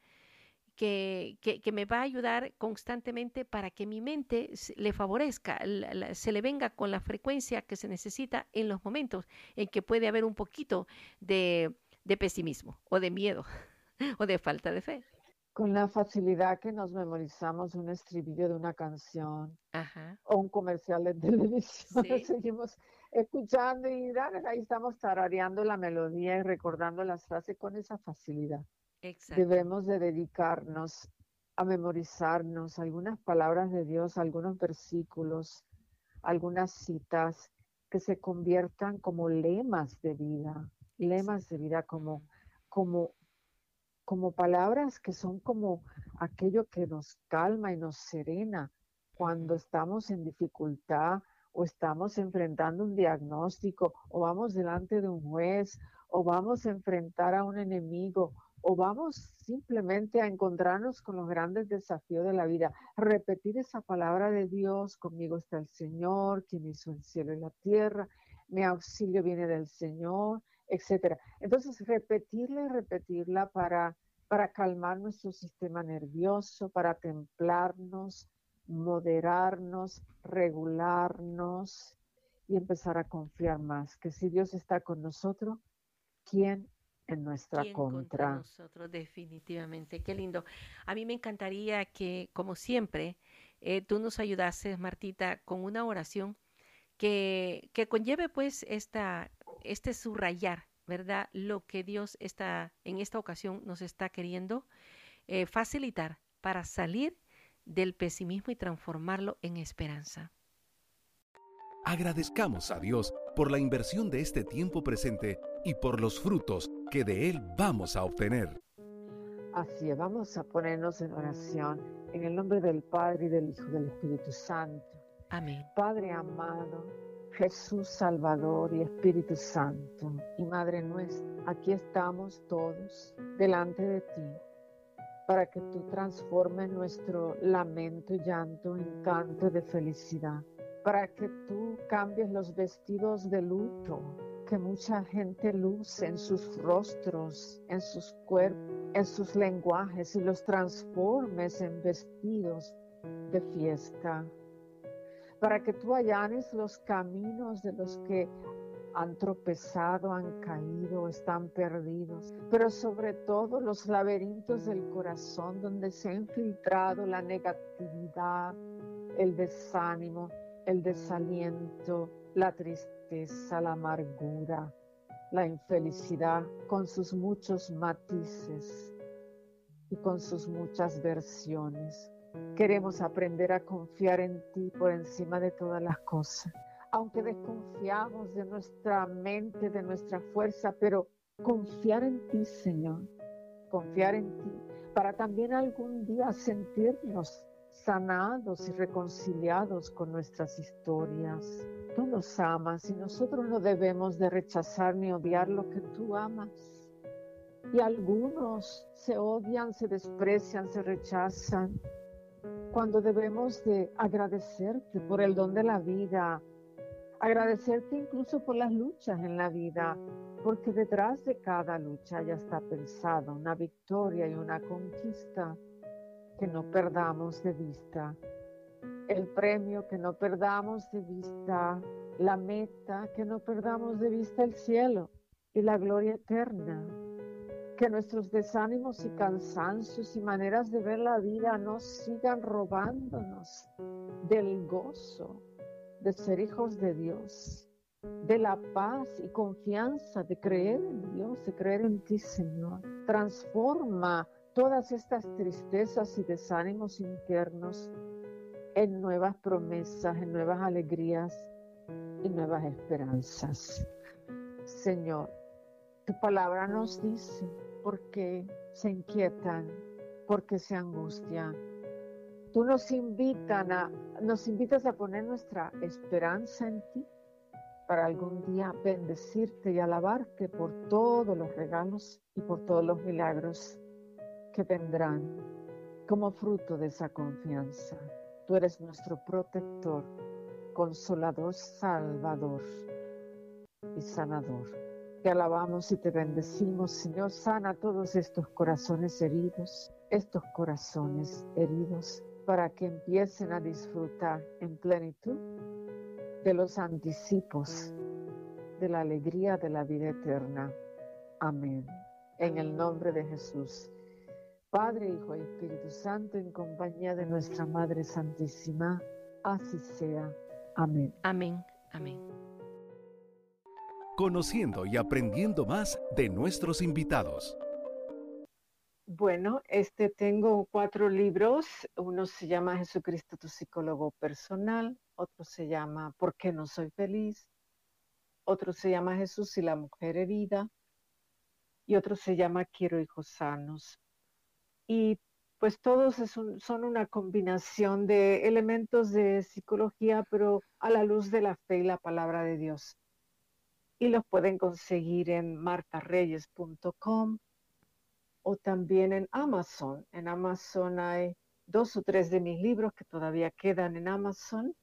que, que, me va a ayudar constantemente para que mi mente le favorezca, se le venga con la frecuencia que se necesita en los momentos en que puede haber un poquito de, de pesimismo o de miedo o de falta de fe.
Con la facilidad que nos memorizamos un estribillo de una canción o un comercial de televisión, seguimos escuchando y ahí estamos tarareando la melodía y recordando las frases con esa facilidad. Debemos de dedicarnos a memorizarnos algunas palabras de Dios, algunos versículos, algunas citas que se conviertan como lemas de vida, lemas de vida como, como, como palabras que son como aquello que nos calma y nos serena cuando estamos en dificultad o estamos enfrentando un diagnóstico o vamos delante de un juez o vamos a enfrentar a un enemigo o vamos simplemente a encontrarnos con los grandes desafíos de la vida, repetir esa palabra de Dios, conmigo está el Señor, quien hizo el cielo y la tierra, mi auxilio viene del Señor, etcétera. Entonces, repetirla y repetirla para, para calmar nuestro sistema nervioso, para templarnos, moderarnos, regularnos y empezar a confiar más que si Dios está con nosotros, ¿quién en nuestra contra.
nosotros, definitivamente. Qué lindo. A mí me encantaría que, como siempre, eh, tú nos ayudases, Martita, con una oración que, que conlleve pues esta, este subrayar, ¿verdad? Lo que Dios está, en esta ocasión nos está queriendo eh, facilitar para salir del pesimismo y transformarlo en esperanza.
Agradezcamos a Dios por la inversión de este tiempo presente y por los frutos que de Él vamos a obtener.
Así es, vamos a ponernos en oración en el nombre del Padre y del Hijo y del Espíritu Santo.
Amén.
Padre amado, Jesús Salvador y Espíritu Santo y Madre nuestra, aquí estamos todos delante de ti para que tú transformes nuestro lamento y llanto en canto de felicidad, para que tú cambies los vestidos de luto que mucha gente luce en sus rostros, en sus cuerpos, en sus lenguajes y los transformes en vestidos de fiesta, para que tú allanes los caminos de los que han tropezado, han caído, están perdidos, pero sobre todo los laberintos del corazón donde se ha infiltrado la negatividad, el desánimo, el desaliento, la tristeza la amargura, la infelicidad con sus muchos matices y con sus muchas versiones. Queremos aprender a confiar en ti por encima de todas las cosas. Aunque desconfiamos de nuestra mente, de nuestra fuerza, pero confiar en ti, Señor, confiar en ti, para también algún día sentirnos sanados y reconciliados con nuestras historias. Tú nos amas y nosotros no debemos de rechazar ni odiar lo que tú amas. Y algunos se odian, se desprecian, se rechazan, cuando debemos de agradecerte por el don de la vida, agradecerte incluso por las luchas en la vida, porque detrás de cada lucha ya está pensado una victoria y una conquista que no perdamos de vista. El premio que no perdamos de vista, la meta que no perdamos de vista el cielo y la gloria eterna. Que nuestros desánimos y cansancios y maneras de ver la vida no sigan robándonos del gozo de ser hijos de Dios, de la paz y confianza de creer en Dios, de creer en ti, Señor. Transforma todas estas tristezas y desánimos internos en nuevas promesas, en nuevas alegrías y nuevas esperanzas. Señor, tu palabra nos dice por qué se inquietan, por qué se angustian. Tú nos, invitan a, nos invitas a poner nuestra esperanza en ti para algún día bendecirte y alabarte por todos los regalos y por todos los milagros que vendrán como fruto de esa confianza. Tú eres nuestro protector, consolador, salvador y sanador. Te alabamos y te bendecimos, Señor. Sana todos estos corazones heridos, estos corazones heridos, para que empiecen a disfrutar en plenitud de los anticipos de la alegría de la vida eterna. Amén. En el nombre de Jesús. Padre, Hijo y Espíritu Santo, en compañía de nuestra Madre Santísima, así sea. Amén.
Amén. Amén.
Conociendo y aprendiendo más de nuestros invitados.
Bueno, este tengo cuatro libros. Uno se llama Jesucristo, tu psicólogo personal. Otro se llama ¿Por qué no soy feliz? Otro se llama Jesús y la mujer herida. Y otro se llama Quiero hijos sanos y pues todos son una combinación de elementos de psicología, pero a la luz de la fe y la palabra de Dios. Y los pueden conseguir en martareyes.com o también en Amazon. En Amazon hay dos o tres de mis libros que todavía quedan en Amazon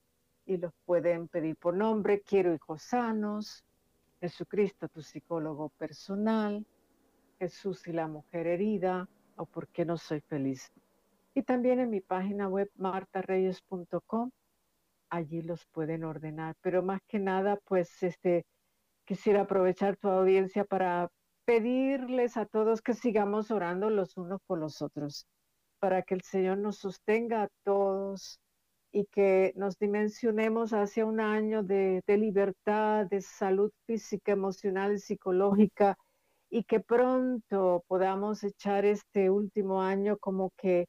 y los pueden pedir por nombre. Quiero hijos sanos, Jesucristo, tu psicólogo personal, Jesús y la mujer herida, o por qué no soy feliz. Y también en mi página web martareyes.com, allí los pueden ordenar. Pero más que nada, pues este, quisiera aprovechar tu audiencia para pedirles a todos que sigamos orando los unos por los otros, para que el Señor nos sostenga a todos y que nos dimensionemos hacia un año de, de libertad, de salud física, emocional y psicológica y que pronto podamos echar este último año como que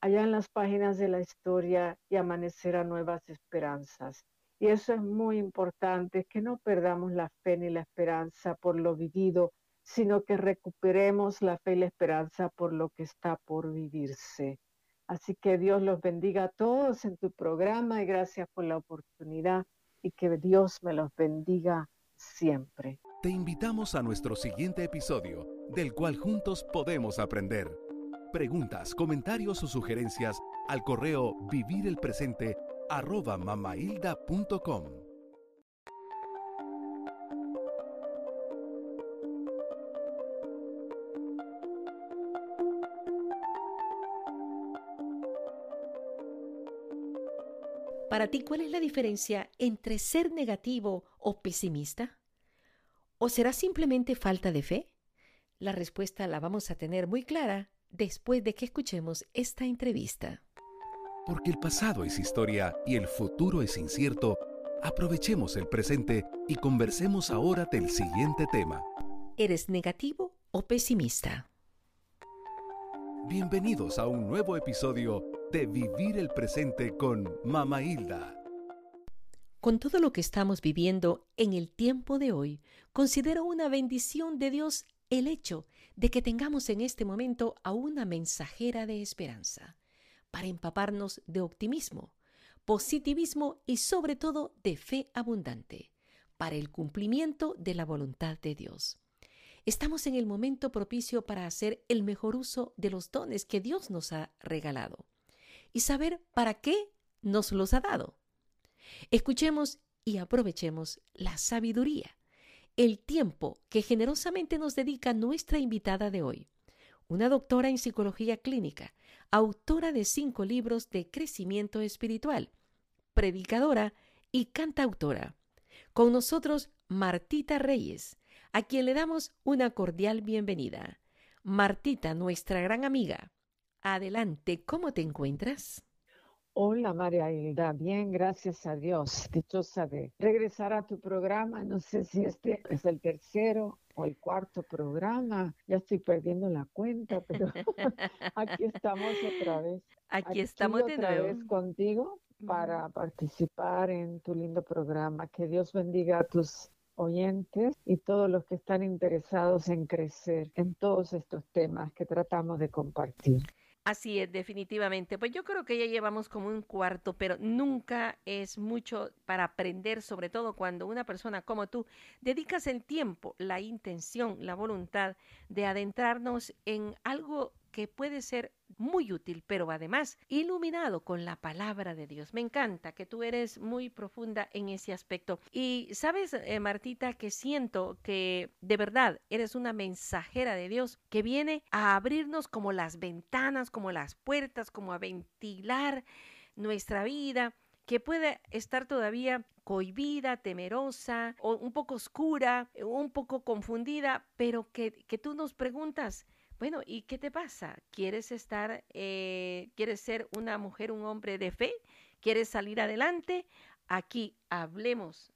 allá en las páginas de la historia y amanecer a nuevas esperanzas. Y eso es muy importante, que no perdamos la fe ni la esperanza por lo vivido, sino que recuperemos la fe y la esperanza por lo que está por vivirse. Así que Dios los bendiga a todos en tu programa y gracias por la oportunidad y que Dios me los bendiga siempre.
Te invitamos a nuestro siguiente episodio, del cual juntos podemos aprender. Preguntas, comentarios o sugerencias al correo vivirelpresente.
Para ti, ¿cuál es la diferencia entre ser negativo o pesimista? ¿O será simplemente falta de fe? La respuesta la vamos a tener muy clara después de que escuchemos esta entrevista.
Porque el pasado es historia y el futuro es incierto, aprovechemos el presente y conversemos ahora del siguiente tema.
¿Eres negativo o pesimista?
Bienvenidos a un nuevo episodio de Vivir el Presente con Mama Hilda.
Con todo lo que estamos viviendo en el tiempo de hoy, considero una bendición de Dios el hecho de que tengamos en este momento a una mensajera de esperanza para empaparnos de optimismo, positivismo y sobre todo de fe abundante para el cumplimiento de la voluntad de Dios. Estamos en el momento propicio para hacer el mejor uso de los dones que Dios nos ha regalado y saber para qué nos los ha dado. Escuchemos y aprovechemos la sabiduría, el tiempo que generosamente nos dedica nuestra invitada de hoy, una doctora en psicología clínica, autora de cinco libros de crecimiento espiritual, predicadora y cantautora. Con nosotros, Martita Reyes, a quien le damos una cordial bienvenida. Martita, nuestra gran amiga. Adelante, ¿cómo te encuentras?
Hola María Hilda, bien, gracias a Dios. Dichosa de regresar a tu programa. No sé si este es el tercero o el cuarto programa. Ya estoy perdiendo la cuenta, pero aquí estamos otra vez.
Aquí, estamos de
otra vez contigo para participar en tu lindo programa. Que Dios bendiga a tus oyentes y todos los que están interesados en crecer en todos estos temas que tratamos de compartir.
Así es, definitivamente. Pues yo creo que ya llevamos como un cuarto, pero nunca es mucho para aprender, sobre todo cuando una persona como tú dedicas el tiempo, la intención, la voluntad de adentrarnos en algo que puede ser muy útil, pero además iluminado con la palabra de Dios. Me encanta que tú eres muy profunda en ese aspecto. Y sabes, eh, Martita, que siento que de verdad eres una mensajera de Dios que viene a abrirnos como las ventanas, como las puertas, como a ventilar nuestra vida que puede estar todavía cohibida, temerosa, o un poco oscura, un poco confundida, pero que, que tú nos preguntas, bueno, ¿y qué te pasa? ¿Quieres estar, eh, quieres ser una mujer, un hombre de fe? ¿Quieres salir adelante? Aquí hablemos.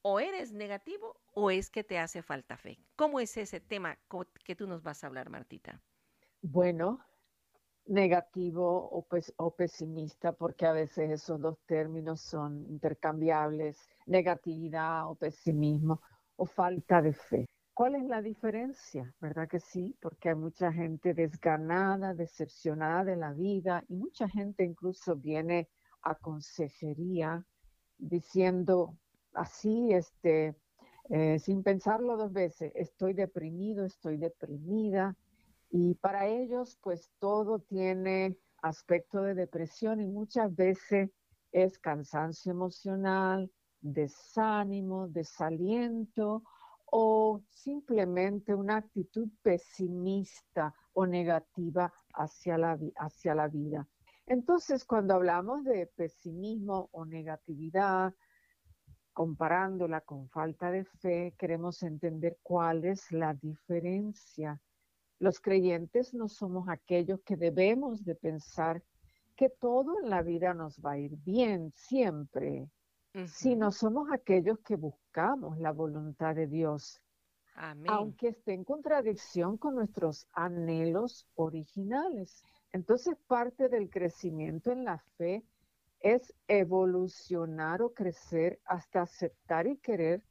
¿O eres negativo o es que te hace falta fe? ¿Cómo es ese tema que tú nos vas a hablar, Martita?
Bueno, negativo o, o pesimista, porque a veces esos dos términos son intercambibles, negatividad o pesimismo o falta de fe. ¿Cuál es la diferencia? ¿Verdad que sí? Porque hay mucha gente desganada, decepcionada de la vida y mucha gente incluso viene a consejería diciendo así, este, eh, sin pensarlo dos veces, estoy deprimido, estoy deprimida. Y para ellos, pues todo tiene aspecto de depresión y muchas veces es cansancio emocional, desánimo, desaliento o simplemente una actitud pesimista o negativa hacia la, hacia la vida. Entonces, cuando hablamos de pesimismo o negatividad, comparándola con falta de fe, queremos entender cuál es la diferencia. Los creyentes no somos aquellos que debemos de pensar que todo en la vida nos va a ir bien siempre, sino somos aquellos que buscamos la voluntad de Dios, aunque esté en contradicción con nuestros anhelos originales. Entonces, parte del crecimiento en la fe es evolucionar o crecer hasta aceptar y querer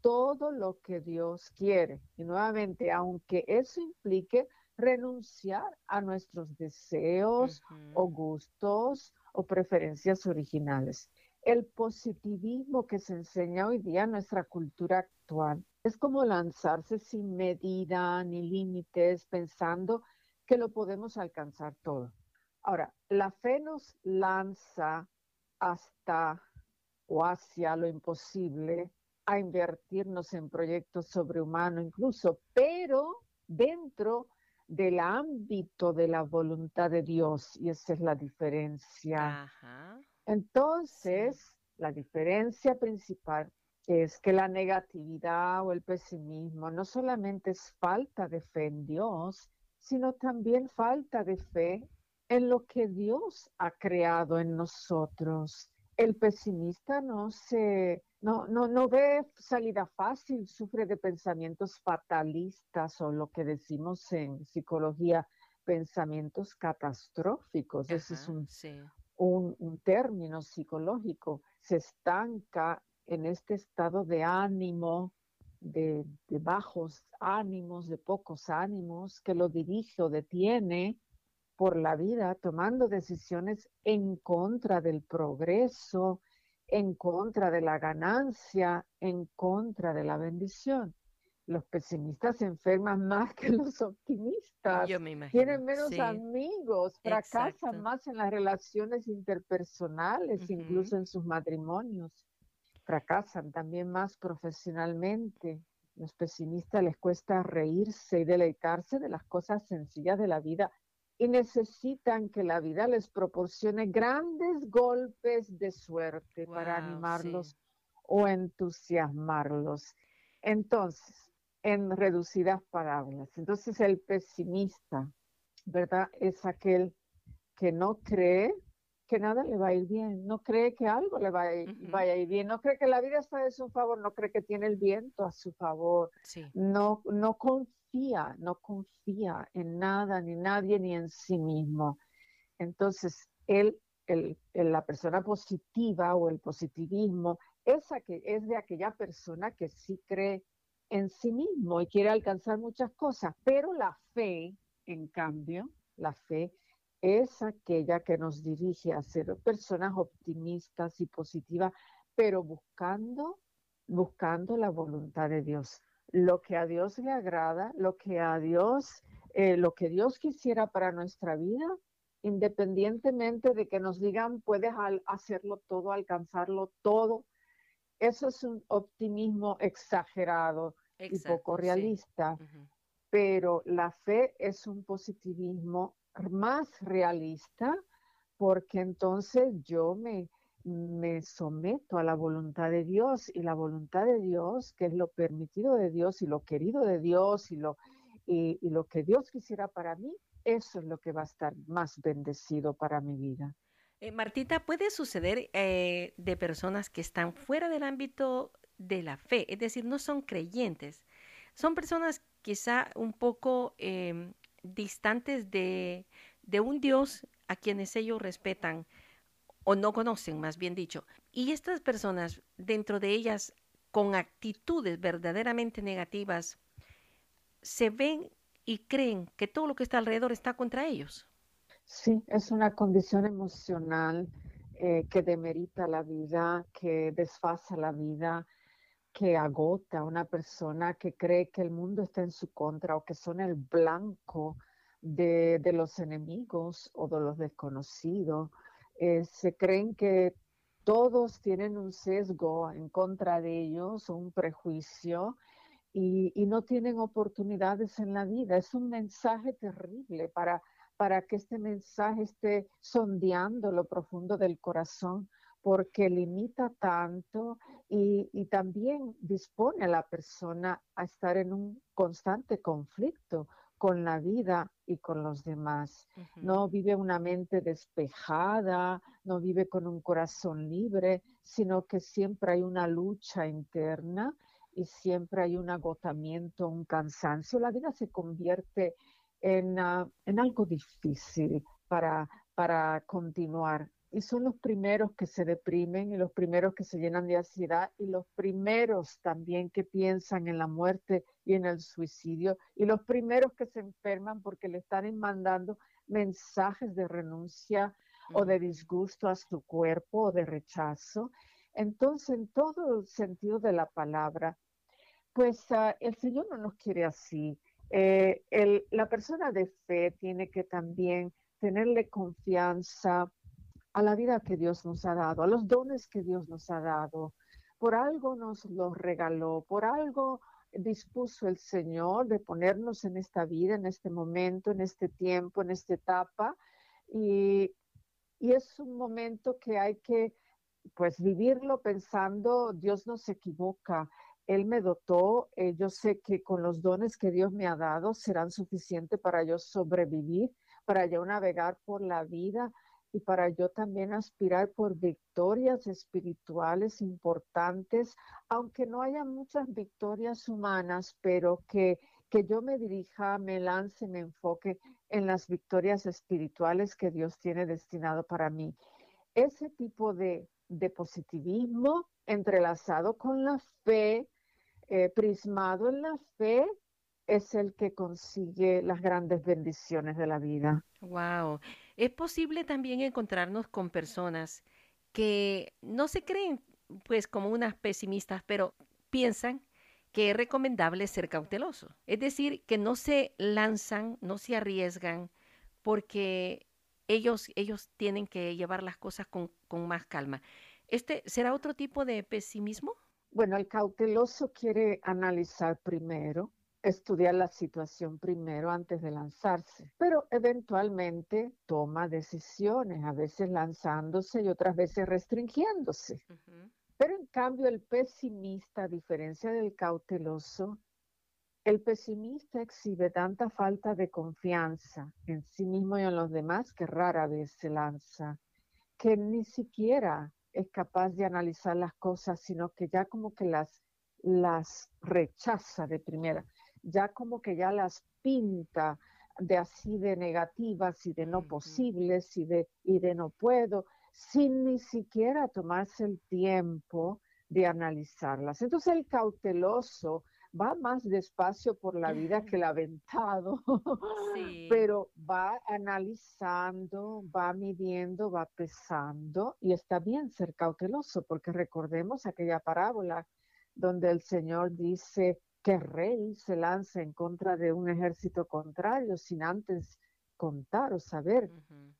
todo lo que Dios quiere. Y nuevamente, aunque eso implique renunciar a nuestros deseos o gustos o preferencias originales el positivismo que se enseña hoy día en nuestra cultura actual es como lanzarse sin medida ni límites, pensando que lo podemos alcanzar todo. Ahora, la fe nos lanza hasta o hacia lo imposible, a invertirnos en proyectos sobrehumanos incluso, pero dentro del ámbito de la voluntad de Dios, y esa es la diferencia. Ajá. Entonces, la diferencia principal es que la negatividad o el pesimismo no solamente es falta de fe en Dios, sino también falta de fe en lo que Dios ha creado en nosotros. El pesimista no se no, no, no ve salida fácil, sufre de pensamientos fatalistas o lo que decimos en psicología, pensamientos catastróficos. Ese es un, un, término psicológico, se estanca en este estado de ánimo de, bajos ánimos, de pocos ánimos, que lo dirige o detiene por la vida tomando decisiones en contra del progreso, en contra de la ganancia, en contra de la bendición. Los pesimistas se enferman más que los optimistas.
Yo me imagino.
Tienen menos amigos, fracasan más en las relaciones interpersonales, incluso en sus matrimonios. Fracasan también más profesionalmente. Los pesimistas les cuesta reírse y deleitarse de las cosas sencillas de la vida y necesitan que la vida les proporcione grandes golpes de suerte para animarlos o entusiasmarlos. Entonces, en reducidas palabras, entonces el pesimista, ¿verdad? Es aquel que no cree que nada le va a ir bien, no cree que algo le va a ir, vaya a ir bien, no cree que la vida está de su favor, no cree que tiene el viento a su favor, no, no confía, no confía en nada, ni nadie, ni en sí mismo. Entonces, él, el, la persona positiva o el positivismo es, que, es de aquella persona que sí cree en sí mismo y quiere alcanzar muchas cosas, pero la fe, en cambio, la fe es aquella que nos dirige a ser personas optimistas y positivas, pero buscando, buscando la voluntad de Dios. Lo que a Dios le agrada, lo que a Dios, eh, lo que Dios quisiera para nuestra vida, independientemente de que nos digan puedes hacerlo todo, alcanzarlo todo. Eso es un optimismo exagerado y poco realista. Pero la fe es un positivismo más realista porque entonces yo me, me someto a la voluntad de Dios y la voluntad de Dios, que es lo permitido de Dios y lo querido de Dios y lo, y, lo que Dios quisiera para mí, eso es lo que va a estar más bendecido para mi vida.
Eh, Martita, puede suceder eh, de personas que están fuera del ámbito de la fe, es decir, no son creyentes, son personas quizá un poco em, distantes de, de un Dios a quienes ellos respetan o no conocen, más bien dicho. Y estas personas, dentro de ellas, con actitudes verdaderamente negativas, se ven y creen que todo lo que está alrededor está contra ellos.
Sí, es una condición emocional eh, que demerita la vida, que desfasa la vida, que agota una persona que cree que el mundo está en su contra o que son el blanco de, los enemigos o de los desconocidos. Eh, se creen que todos tienen un sesgo en contra de ellos, un prejuicio, y, y, no tienen oportunidades en la vida. Es un mensaje terrible para, para que este mensaje esté sondeando lo profundo del corazón porque limita tanto y, también dispone a la persona a estar en un constante conflicto con la vida y con los demás. No vive una mente despejada, no vive con un corazón libre, sino que siempre hay una lucha interna y siempre hay un agotamiento, un cansancio. La vida se convierte en, ah, en algo difícil para, para continuar y son los primeros que se deprimen y los primeros que se llenan de ansiedad y los primeros también que piensan en la muerte y en el suicidio y los primeros que se enferman porque le están mandando mensajes de renuncia o de disgusto a su cuerpo o de rechazo. Entonces, en todo el sentido de la palabra, pues ah, el Señor no nos quiere así. Eh, la persona de fe tiene que también tenerle confianza a la vida que Dios nos ha dado, a los dones que Dios nos ha dado. Por algo nos los regaló, por algo dispuso el Señor de ponernos en esta vida, en este momento, en este tiempo, en esta etapa. Y, es un momento que hay que pues vivirlo pensando, Dios no se equivoca, Él me dotó, eh, yo sé que con los dones que Dios me ha dado serán suficientes para yo sobrevivir, para yo navegar por la vida y para yo también aspirar por victorias espirituales importantes, aunque no haya muchas victorias humanas, pero que, que yo me dirija, me lance, me enfoque en las victorias espirituales que Dios tiene destinado para mí. Ese tipo de, de positivismo entrelazado con la fe, eh, prismado en la fe es el que consigue las grandes bendiciones de la vida.
Wow. Es posible también encontrarnos con personas que no se creen pues como unas pesimistas, pero piensan que es recomendable ser cauteloso. Es decir, que no se lanzan, no se arriesgan, porque ellos, ellos tienen que llevar las cosas con, con más calma. ¿Este será otro tipo de pesimismo?
Bueno, el cauteloso quiere analizar primero, estudiar la situación primero antes de lanzarse, pero eventualmente toma decisiones, a veces lanzándose y otras veces restringiéndose. Pero en cambio el pesimista, a diferencia del cauteloso, el pesimista exhibe tanta falta de confianza en sí mismo y en los demás que rara vez se lanza, que ni siquiera es capaz de analizar las cosas, sino que ya como que las, las rechaza de primera, ya como que ya las pinta de así de negativas y de no posibles y de, y de no puedo, sin ni siquiera tomarse el tiempo de analizarlas. Entonces el cauteloso va más despacio por la vida que el aventado, pero va analizando, va midiendo, va pesando y está bien ser cauteloso porque recordemos aquella parábola donde el Señor dice que rey se lanza en contra de un ejército contrario sin antes contar o saber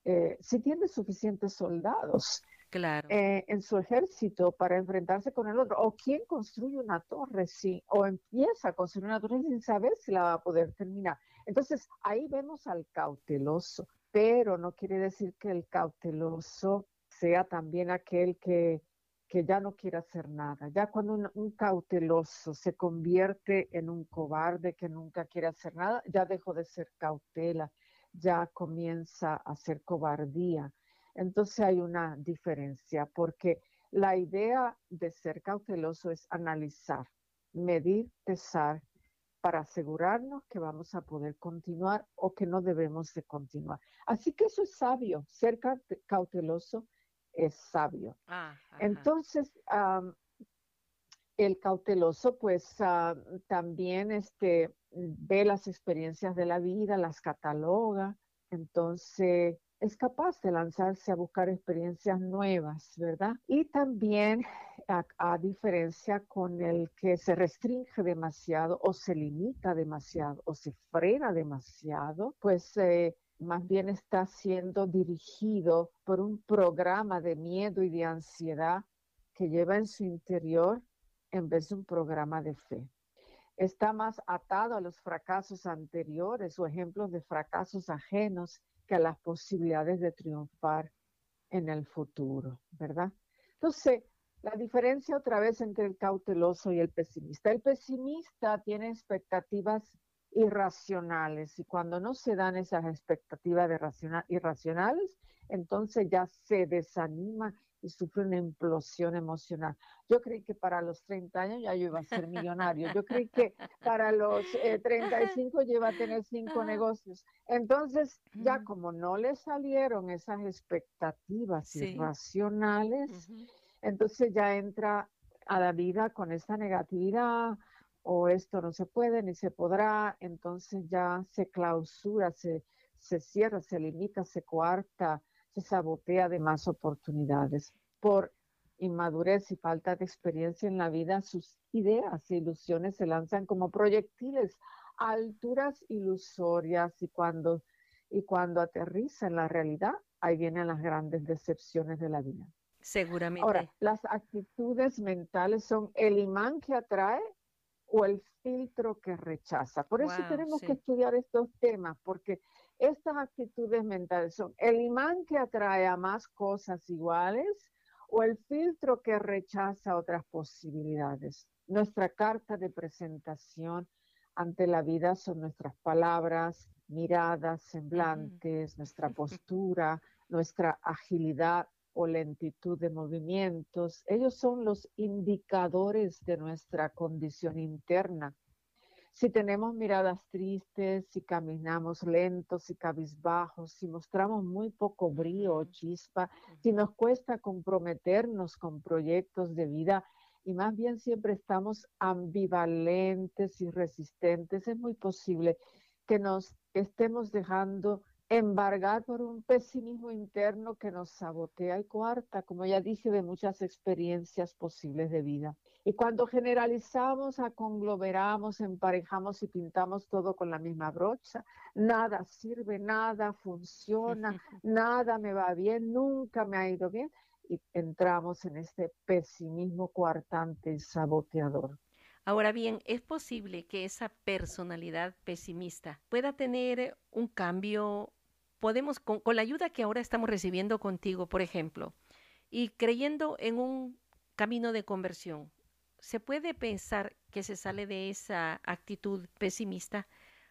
eh, si tiene suficientes soldados
claro.
Eh, en su ejército para enfrentarse con el otro. O quién construye una torre, sí, o empieza a construir una torre sin saber si la va a poder terminar. Entonces, ahí vemos al cauteloso, pero no quiere decir que el cauteloso sea también aquel que, que ya no quiere hacer nada. Ya cuando un, cauteloso se convierte en un cobarde que nunca quiere hacer nada, ya dejó de ser cautela, ya comienza a ser cobardía. Entonces hay una diferencia porque la idea de ser cauteloso es analizar, medir, pesar para asegurarnos que vamos a poder continuar o que no debemos de continuar. Así que eso es sabio, ser cauteloso es sabio.
Ah,
Entonces, el cauteloso pues también este, ve las experiencias de la vida, las cataloga, entonces es capaz de lanzarse a buscar experiencias nuevas, ¿verdad? Y también, a, diferencia con el que se restringe demasiado o se limita demasiado o se frena demasiado, pues eh, más bien está siendo dirigido por un programa de miedo y de ansiedad que lleva en su interior en vez de un programa de fe. Está más atado a los fracasos anteriores o ejemplos de fracasos ajenos que a las posibilidades de triunfar en el futuro, ¿verdad? Entonces, la diferencia otra vez entre el cauteloso y el pesimista. El pesimista tiene expectativas irracionales y cuando no se dan esas expectativas de irracionales, entonces ya se desanima y sufre una implosión emocional. Yo creí que para los 30 años ya yo iba a ser millonario. Yo creí que para los 35 eh, yo iba a tener cinco negocios. Entonces, ya como no le salieron esas expectativas irracionales, entonces ya entra a la vida con esta negatividad o esto no se puede ni se podrá, entonces ya se clausura, se, se cierra, se limita, se coarta, se sabotea de más oportunidades. Por inmadurez y falta de experiencia en la vida, sus ideas e ilusiones se lanzan como proyectiles a alturas ilusorias y cuando, y cuando aterriza en la realidad, ahí vienen las grandes decepciones de la vida.
Seguramente.
Ahora, las actitudes mentales son el imán que atrae o el filtro que rechaza. Por eso tenemos que estudiar estos temas, porque estas actitudes mentales son el imán que atrae a más cosas iguales o el filtro que rechaza otras posibilidades. Nuestra carta de presentación ante la vida son nuestras palabras, miradas, semblantes, nuestra postura, nuestra agilidad o lentitud de movimientos. Ellos son los indicadores de nuestra condición interna si tenemos miradas tristes, si caminamos lentos, si cabizbajos, si mostramos muy poco brío o chispa, si nos cuesta comprometernos con proyectos de vida y más bien siempre estamos ambivalentes y resistentes, es muy posible que nos estemos dejando embargar por un pesimismo interno que nos sabotea y cuarta, como ya dije, de muchas experiencias posibles de vida. Y cuando generalizamos, aconglomeramos, emparejamos y pintamos todo con la misma brocha, nada sirve, nada funciona, nada me va bien, nunca me ha ido bien, y entramos en este pesimismo coartante y saboteador.
Ahora bien, ¿es posible que esa personalidad pesimista pueda tener un cambio podemos, con, la ayuda que ahora estamos recibiendo contigo, por ejemplo, y creyendo en un camino de conversión, ¿se puede pensar que se sale de esa actitud pesimista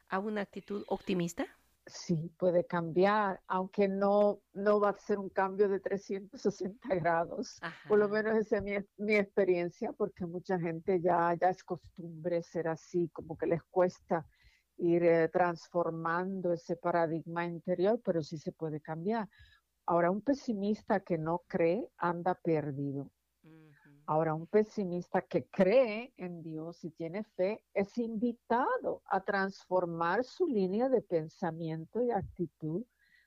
a una actitud optimista?
Sí, puede cambiar, aunque no, no va a ser un cambio de 360 grados. Por lo menos esa es mi, mi, experiencia, porque mucha gente ya, ya es costumbre ser así, como que les cuesta ir eh, transformando ese paradigma interior, pero sí se puede cambiar. Ahora, un pesimista que no cree anda perdido. Ahora, un pesimista que cree en Dios y tiene fe es invitado a transformar su línea de pensamiento y actitud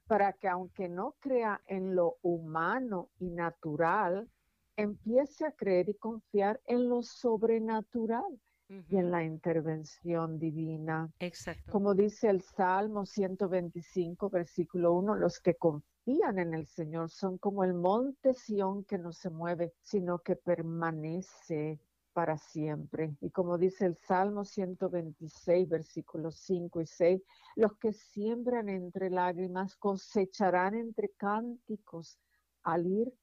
para que aunque no crea en lo humano y natural, empiece a creer y confiar en lo sobrenatural y en la intervención divina.
Exacto.
Como dice el Salmo 125, versículo 1, los que confían en el Señor son como el monte Sión que no se mueve, sino que permanece para siempre. Y como dice el Salmo 126, versículos 5 y 6, los que siembran entre lágrimas cosecharán entre cánticos al ir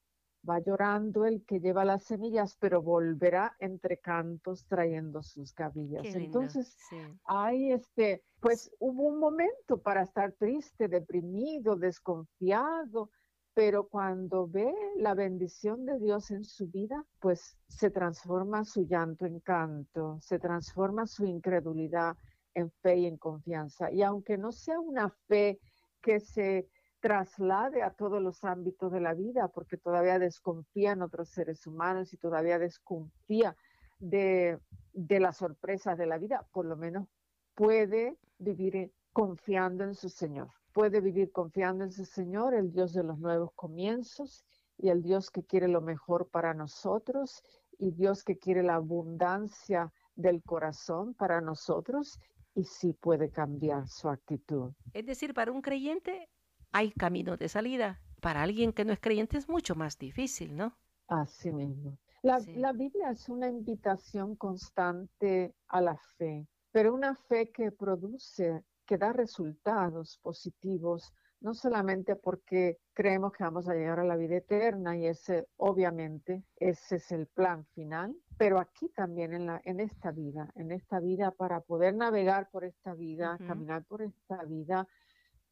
va llorando el que lleva las semillas, pero volverá entre cantos trayendo sus gavillas. Entonces, hay este, pues hubo un momento para estar triste, deprimido, desconfiado, pero cuando ve la bendición de Dios en su vida, pues se transforma su llanto en canto, se transforma su incredulidad en fe y en confianza. Y aunque no sea una fe que se traslade a todos los ámbitos de la vida, porque todavía desconfía en otros seres humanos y todavía desconfía de, de las sorpresas de la vida, por lo menos puede vivir confiando en su Señor, puede vivir confiando en su Señor, el Dios de los nuevos comienzos y el Dios que quiere lo mejor para nosotros y Dios que quiere la abundancia del corazón para nosotros y sí puede cambiar su actitud.
Es decir, para un creyente hay caminos de salida. Para alguien que no es creyente es mucho más difícil, ¿no?
Así mismo. La, la, Biblia es una invitación constante a la fe, pero una fe que produce, que da resultados positivos, no solamente porque creemos que vamos a llegar a la vida eterna y ese, obviamente, ese es el plan final, pero aquí también en, la, en esta vida, en esta vida para poder navegar por esta vida, caminar por esta vida,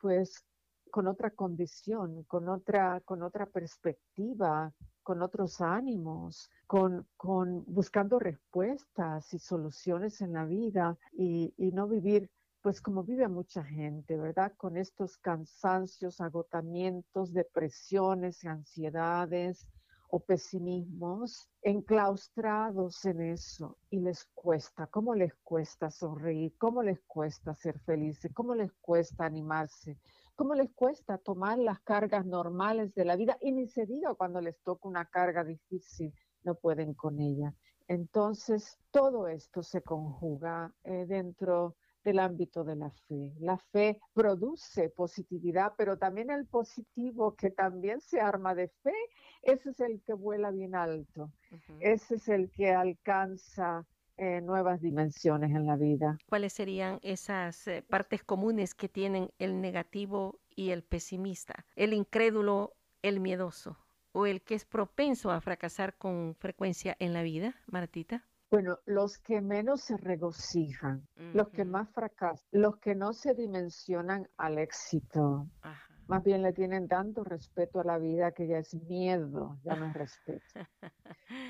pues con otra condición, con otra, con otra perspectiva, con otros ánimos, con, con buscando respuestas y soluciones en la vida y, y no vivir pues como vive mucha gente, ¿verdad? Con estos cansancios, agotamientos, depresiones, ansiedades, o pesimismos enclaustrados en eso y les cuesta, ¿cómo les cuesta sonreír? ¿Cómo les cuesta ser felices? ¿Cómo les cuesta animarse? ¿Cómo les cuesta tomar las cargas normales de la vida? Y ni se diga cuando les toca una carga difícil, no pueden con ella. Entonces, todo esto se conjuga eh, dentro del ámbito de la fe. La fe produce positividad, pero también el positivo que también se arma de fe, ese es el que vuela bien alto, ese es el que alcanza eh, nuevas dimensiones en la vida.
¿Cuáles serían esas eh, partes comunes que tienen el negativo y el pesimista, el incrédulo, el miedoso o el que es propenso a fracasar con frecuencia en la vida, Martita?
Bueno, los que menos se regocijan, los que más fracasan, los que no se dimensionan al éxito, más bien le tienen tanto respeto a la vida que ya es miedo, ya no es respeto.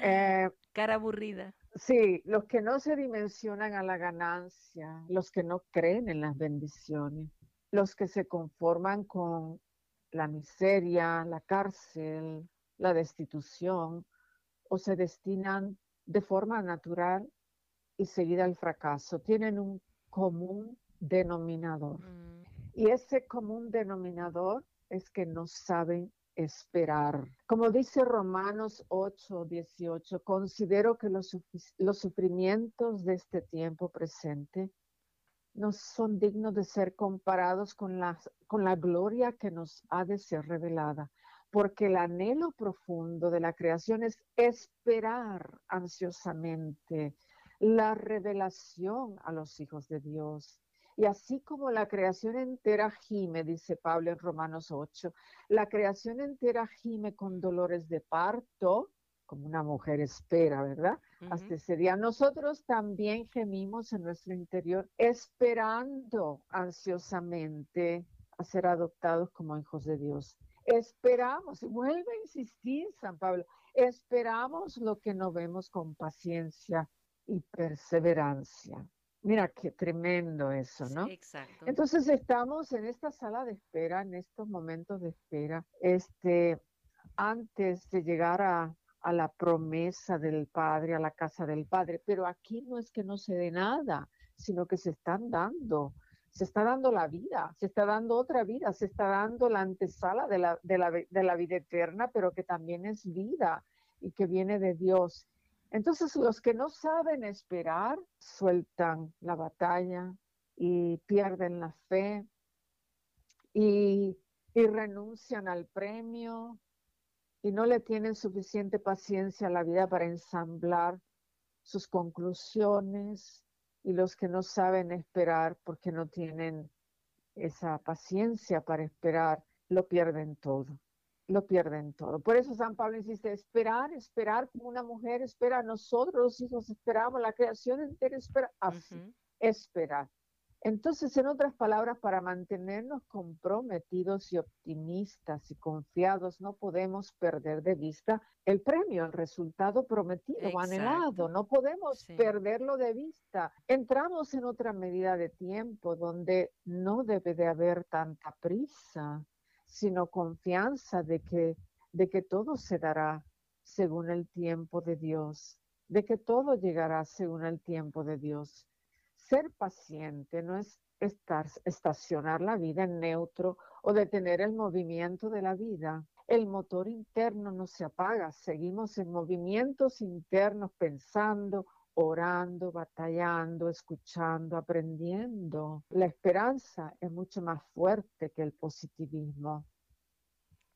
Eh, Cara aburrida.
Sí, los que no se dimensionan a la ganancia, los que no creen en las bendiciones, los que se conforman con la miseria, la cárcel, la destitución, o se destinan de forma natural y seguida al fracaso. Tienen un común denominador. Mm. Y ese común denominador es que no saben esperar. Como dice Romanos 8, 18, considero que los, los sufrimientos de este tiempo presente no son dignos de ser comparados con la, con la gloria que nos ha de ser revelada, porque el anhelo profundo de la creación es esperar ansiosamente la revelación a los hijos de Dios. Y así como la creación entera gime, dice Pablo en Romanos 8, la creación entera gime con dolores de parto, como una mujer espera, ¿verdad? Hasta ese día. Nosotros también gemimos en nuestro interior, esperando ansiosamente a ser adoptados como hijos de Dios. Esperamos, y vuelve a insistir San Pablo, esperamos lo que no vemos con paciencia y perseverancia. Mira qué tremendo eso, ¿no?
exacto.
Entonces estamos en esta sala de espera, en estos momentos de espera, este, antes de llegar a, a la promesa del Padre, a la casa del Padre. Pero aquí no es que no se dé nada, sino que se están dando, se está dando la vida, se está dando otra vida, se está dando la antesala de la, de la, de la vida eterna, pero que también es vida y que viene de Dios. Entonces los que no saben esperar sueltan la batalla y pierden la fe y, renuncian al premio y no le tienen suficiente paciencia a la vida para ensamblar sus conclusiones y los que no saben esperar porque no tienen esa paciencia para esperar, lo pierden todo lo pierden todo. Por eso San Pablo insiste, esperar, esperar como una mujer espera, nosotros los hijos esperamos, la creación entera espera, así, esperar. Entonces, en otras palabras, para mantenernos comprometidos y optimistas y confiados, no podemos perder de vista el premio, el resultado prometido o anhelado. No podemos perderlo de vista. Entramos en otra medida de tiempo donde no debe de haber tanta prisa sino confianza de que, de que todo se dará según el tiempo de Dios, de que todo llegará según el tiempo de Dios. Ser paciente no es estar, estacionar la vida en neutro o detener el movimiento de la vida. El motor interno no se apaga, seguimos en movimientos internos pensando, orando, batallando, escuchando, aprendiendo. La esperanza es mucho más fuerte que el positivismo.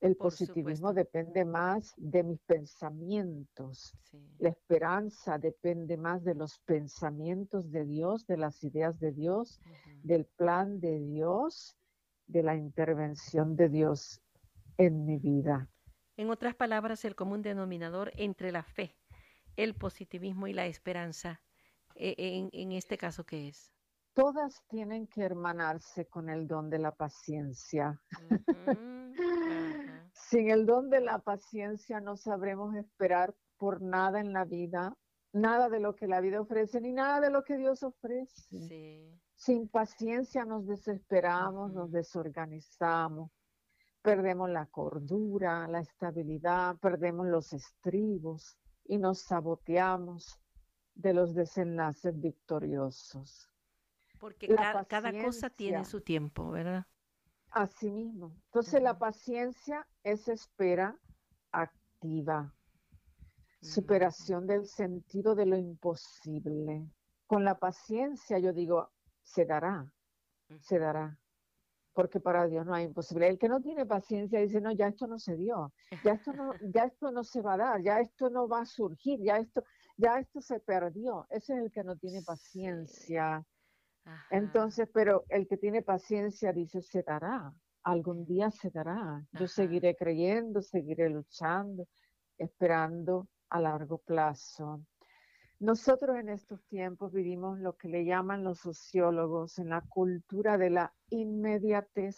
El positivismo depende más de mis pensamientos. La esperanza depende más de los pensamientos de Dios, de las ideas de Dios, del plan de Dios, de la intervención de Dios en mi vida.
En otras palabras, el común denominador entre la fe el positivismo y la esperanza e, en, en este caso qué es?
Todas tienen que hermanarse con el don de la paciencia. Sin el don de la paciencia no sabremos esperar por nada en la vida, nada de lo que la vida ofrece, ni nada de lo que Dios ofrece. Sin paciencia nos desesperamos, nos desorganizamos, perdemos la cordura, la estabilidad, perdemos los estribos y nos saboteamos de los desenlaces victoriosos.
Porque cada, cosa tiene su tiempo, ¿verdad?
Así mismo. Entonces la paciencia es espera activa, superación del sentido de lo imposible. Con la paciencia yo digo, se dará, se dará porque para Dios no hay imposibilidad. El que no tiene paciencia dice, no, ya esto no se dio, ya esto no, ya esto no se va a dar, ya esto no va a surgir, ya esto, ya esto se perdió. Ese es el que no tiene paciencia. Entonces, pero el que tiene paciencia dice, se dará, algún día se dará. Yo seguiré creyendo, seguiré luchando, esperando a largo plazo. Nosotros en estos tiempos vivimos lo que le llaman los sociólogos en la cultura de la inmediatez.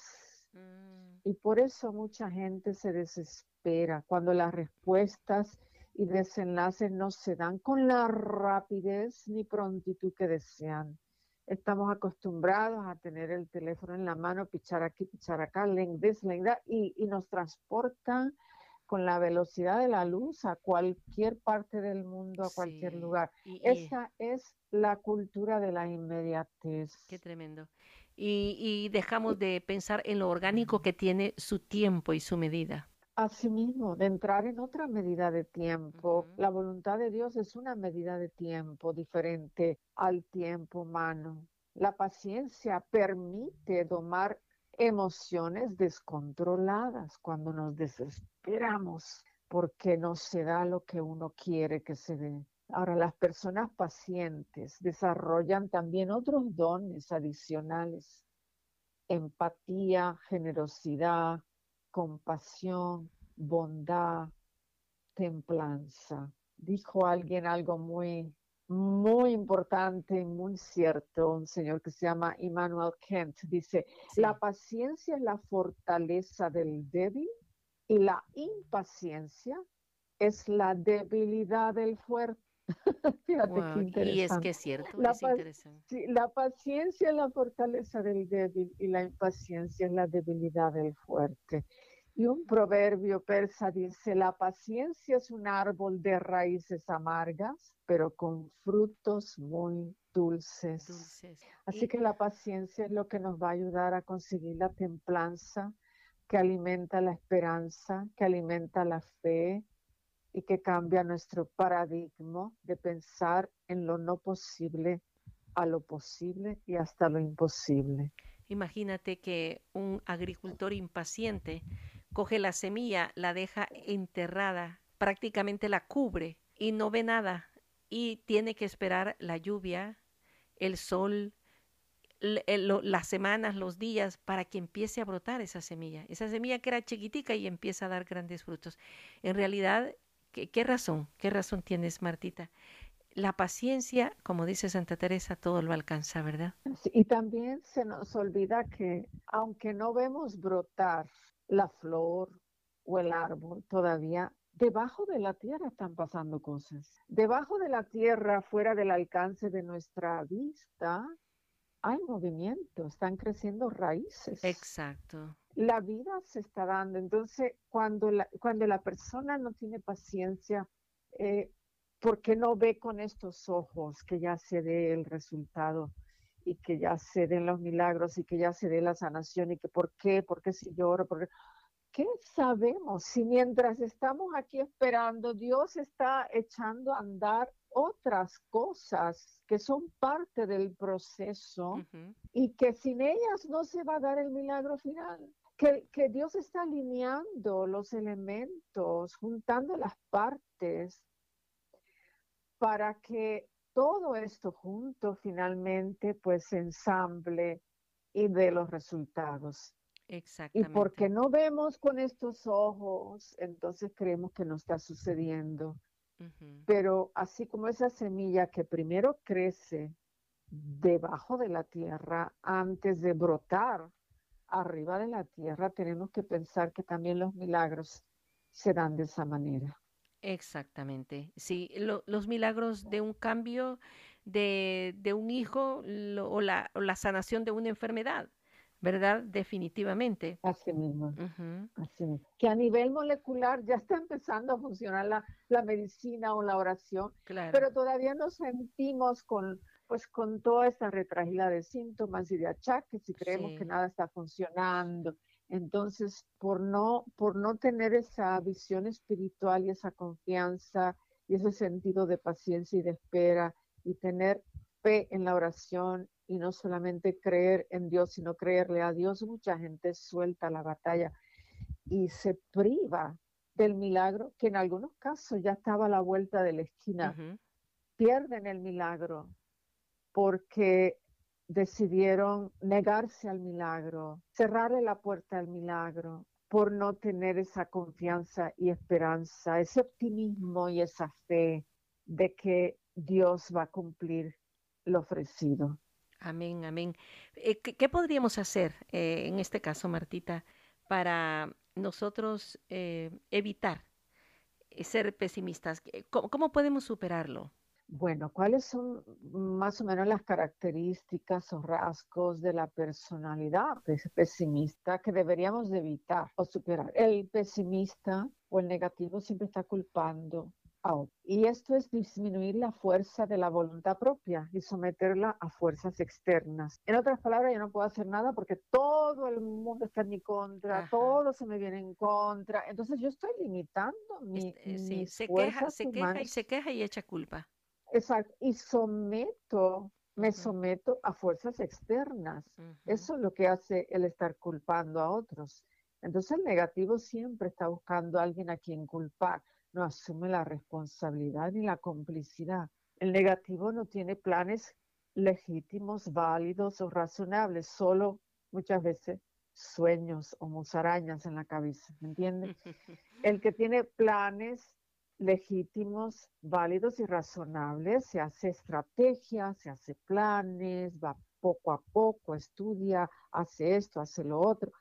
Mm. Y por eso mucha gente se desespera cuando las respuestas y desenlaces no se dan con la rapidez ni prontitud que desean. Estamos acostumbrados a tener el teléfono en la mano, pichar aquí, pichar acá, link that, y, y nos transportan con la velocidad de la luz a cualquier parte del mundo, a cualquier lugar. Esa es la cultura de la inmediatez.
Qué tremendo. Y, dejamos de pensar en lo orgánico que tiene su tiempo y su medida.
Asimismo, de entrar en otra medida de tiempo. La voluntad de Dios es una medida de tiempo diferente al tiempo humano. La paciencia permite domar emociones descontroladas cuando nos desesperamos porque no se da lo que uno quiere que se dé. Ahora, las personas pacientes desarrollan también otros dones adicionales, empatía, generosidad, compasión, bondad, templanza. Dijo alguien algo muy muy importante y muy cierto, un señor que se llama Immanuel Kent, dice, la paciencia es la fortaleza del débil y la impaciencia es la debilidad del fuerte.
Fíjate qué interesante. Y es que es cierto,
la
es interesante.
la paciencia es la fortaleza del débil y la impaciencia es la debilidad del fuerte. Y un proverbio persa dice, la paciencia es un árbol de raíces amargas, pero con frutos muy dulces. Así que la paciencia es lo que nos va a ayudar a conseguir la templanza, que alimenta la esperanza, que alimenta la fe y que cambia nuestro paradigma de pensar en lo no posible a lo posible y hasta lo imposible.
Imagínate que un agricultor impaciente coge la semilla, la deja enterrada, prácticamente la cubre y no ve nada y tiene que esperar la lluvia, el sol, las semanas, los días para que empiece a brotar esa semilla. Esa semilla que era chiquitica y empieza a dar grandes frutos. En realidad, ¿qué, qué razón? ¿Qué razón tienes, Martita? La paciencia, como dice Santa Teresa, todo lo alcanza, ¿verdad?
y también se nos olvida que aunque no vemos brotar la flor o el árbol todavía debajo de la tierra están pasando cosas. Debajo de la tierra, fuera del alcance de nuestra vista, hay movimiento, están creciendo raíces.
Exacto.
La vida se está dando. Entonces, cuando la, cuando la persona no tiene paciencia, eh, porque no ve con estos ojos que ya se dé el resultado y que ya se den los milagros y que ya se dé la sanación y que por qué, por qué si lloro, por qué. sabemos si mientras estamos aquí esperando, Dios está echando a andar otras cosas que son parte del proceso y que sin ellas no se va a dar el milagro final? Que, que Dios está alineando los elementos, juntando las partes para que todo esto junto finalmente pues ensamble y dé los resultados.
Exactamente.
Y porque no vemos con estos ojos, entonces creemos que no está sucediendo. Pero así como esa semilla que primero crece debajo de la tierra antes de brotar arriba de la tierra, tenemos que pensar que también los milagros se dan de esa manera.
Exactamente. Sí, los milagros de un cambio de, de un hijo o, la, o, la, sanación de una enfermedad, ¿verdad? Definitivamente.
Así mismo. Así mismo. Que a nivel molecular ya está empezando a funcionar la, la medicina o la oración, claro. pero todavía nos sentimos con pues con toda esta retragila de síntomas y de achaques y creemos que nada está funcionando entonces, por no, por no tener esa visión espiritual y esa confianza y ese sentido de paciencia y de espera y tener fe en la oración y no solamente creer en Dios, sino creerle a Dios, mucha gente suelta la batalla y se priva del milagro que en algunos casos ya estaba a la vuelta de la esquina. Pierden el milagro porque decidieron negarse al milagro, cerrarle la puerta al milagro por no tener esa confianza y esperanza, ese optimismo y esa fe de que Dios va a cumplir lo ofrecido.
Amén, amén. Eh, ¿Qué, podríamos hacer eh, en este caso, Martita, para nosotros eh, evitar ser pesimistas? ¿Cómo podemos superarlo?
Bueno, ¿cuáles son más o menos las características o rasgos de la personalidad pesimista que deberíamos de evitar o superar? El pesimista o el negativo siempre está culpando a otro. Y esto es disminuir la fuerza de la voluntad propia y someterla a fuerzas externas. En otras palabras, yo no puedo hacer nada porque todo el mundo está en mi contra, todo se me viene en contra. Entonces yo estoy limitando mi,
este, sí, se queja, se queja y se queja y echa culpa.
Exacto, y someto, me someto a fuerzas externas. Eso es lo que hace el estar culpando a otros. Entonces el negativo siempre está buscando a alguien a quien culpar, no asume la responsabilidad ni la complicidad. El negativo no tiene planes legítimos, válidos o razonables, solo muchas veces sueños o musarañas en la cabeza, ¿me entiendes? El que tiene planes legítimos, válidos y razonables, se hace estrategia, se hace planes, va poco a poco, estudia, hace esto, hace lo otro.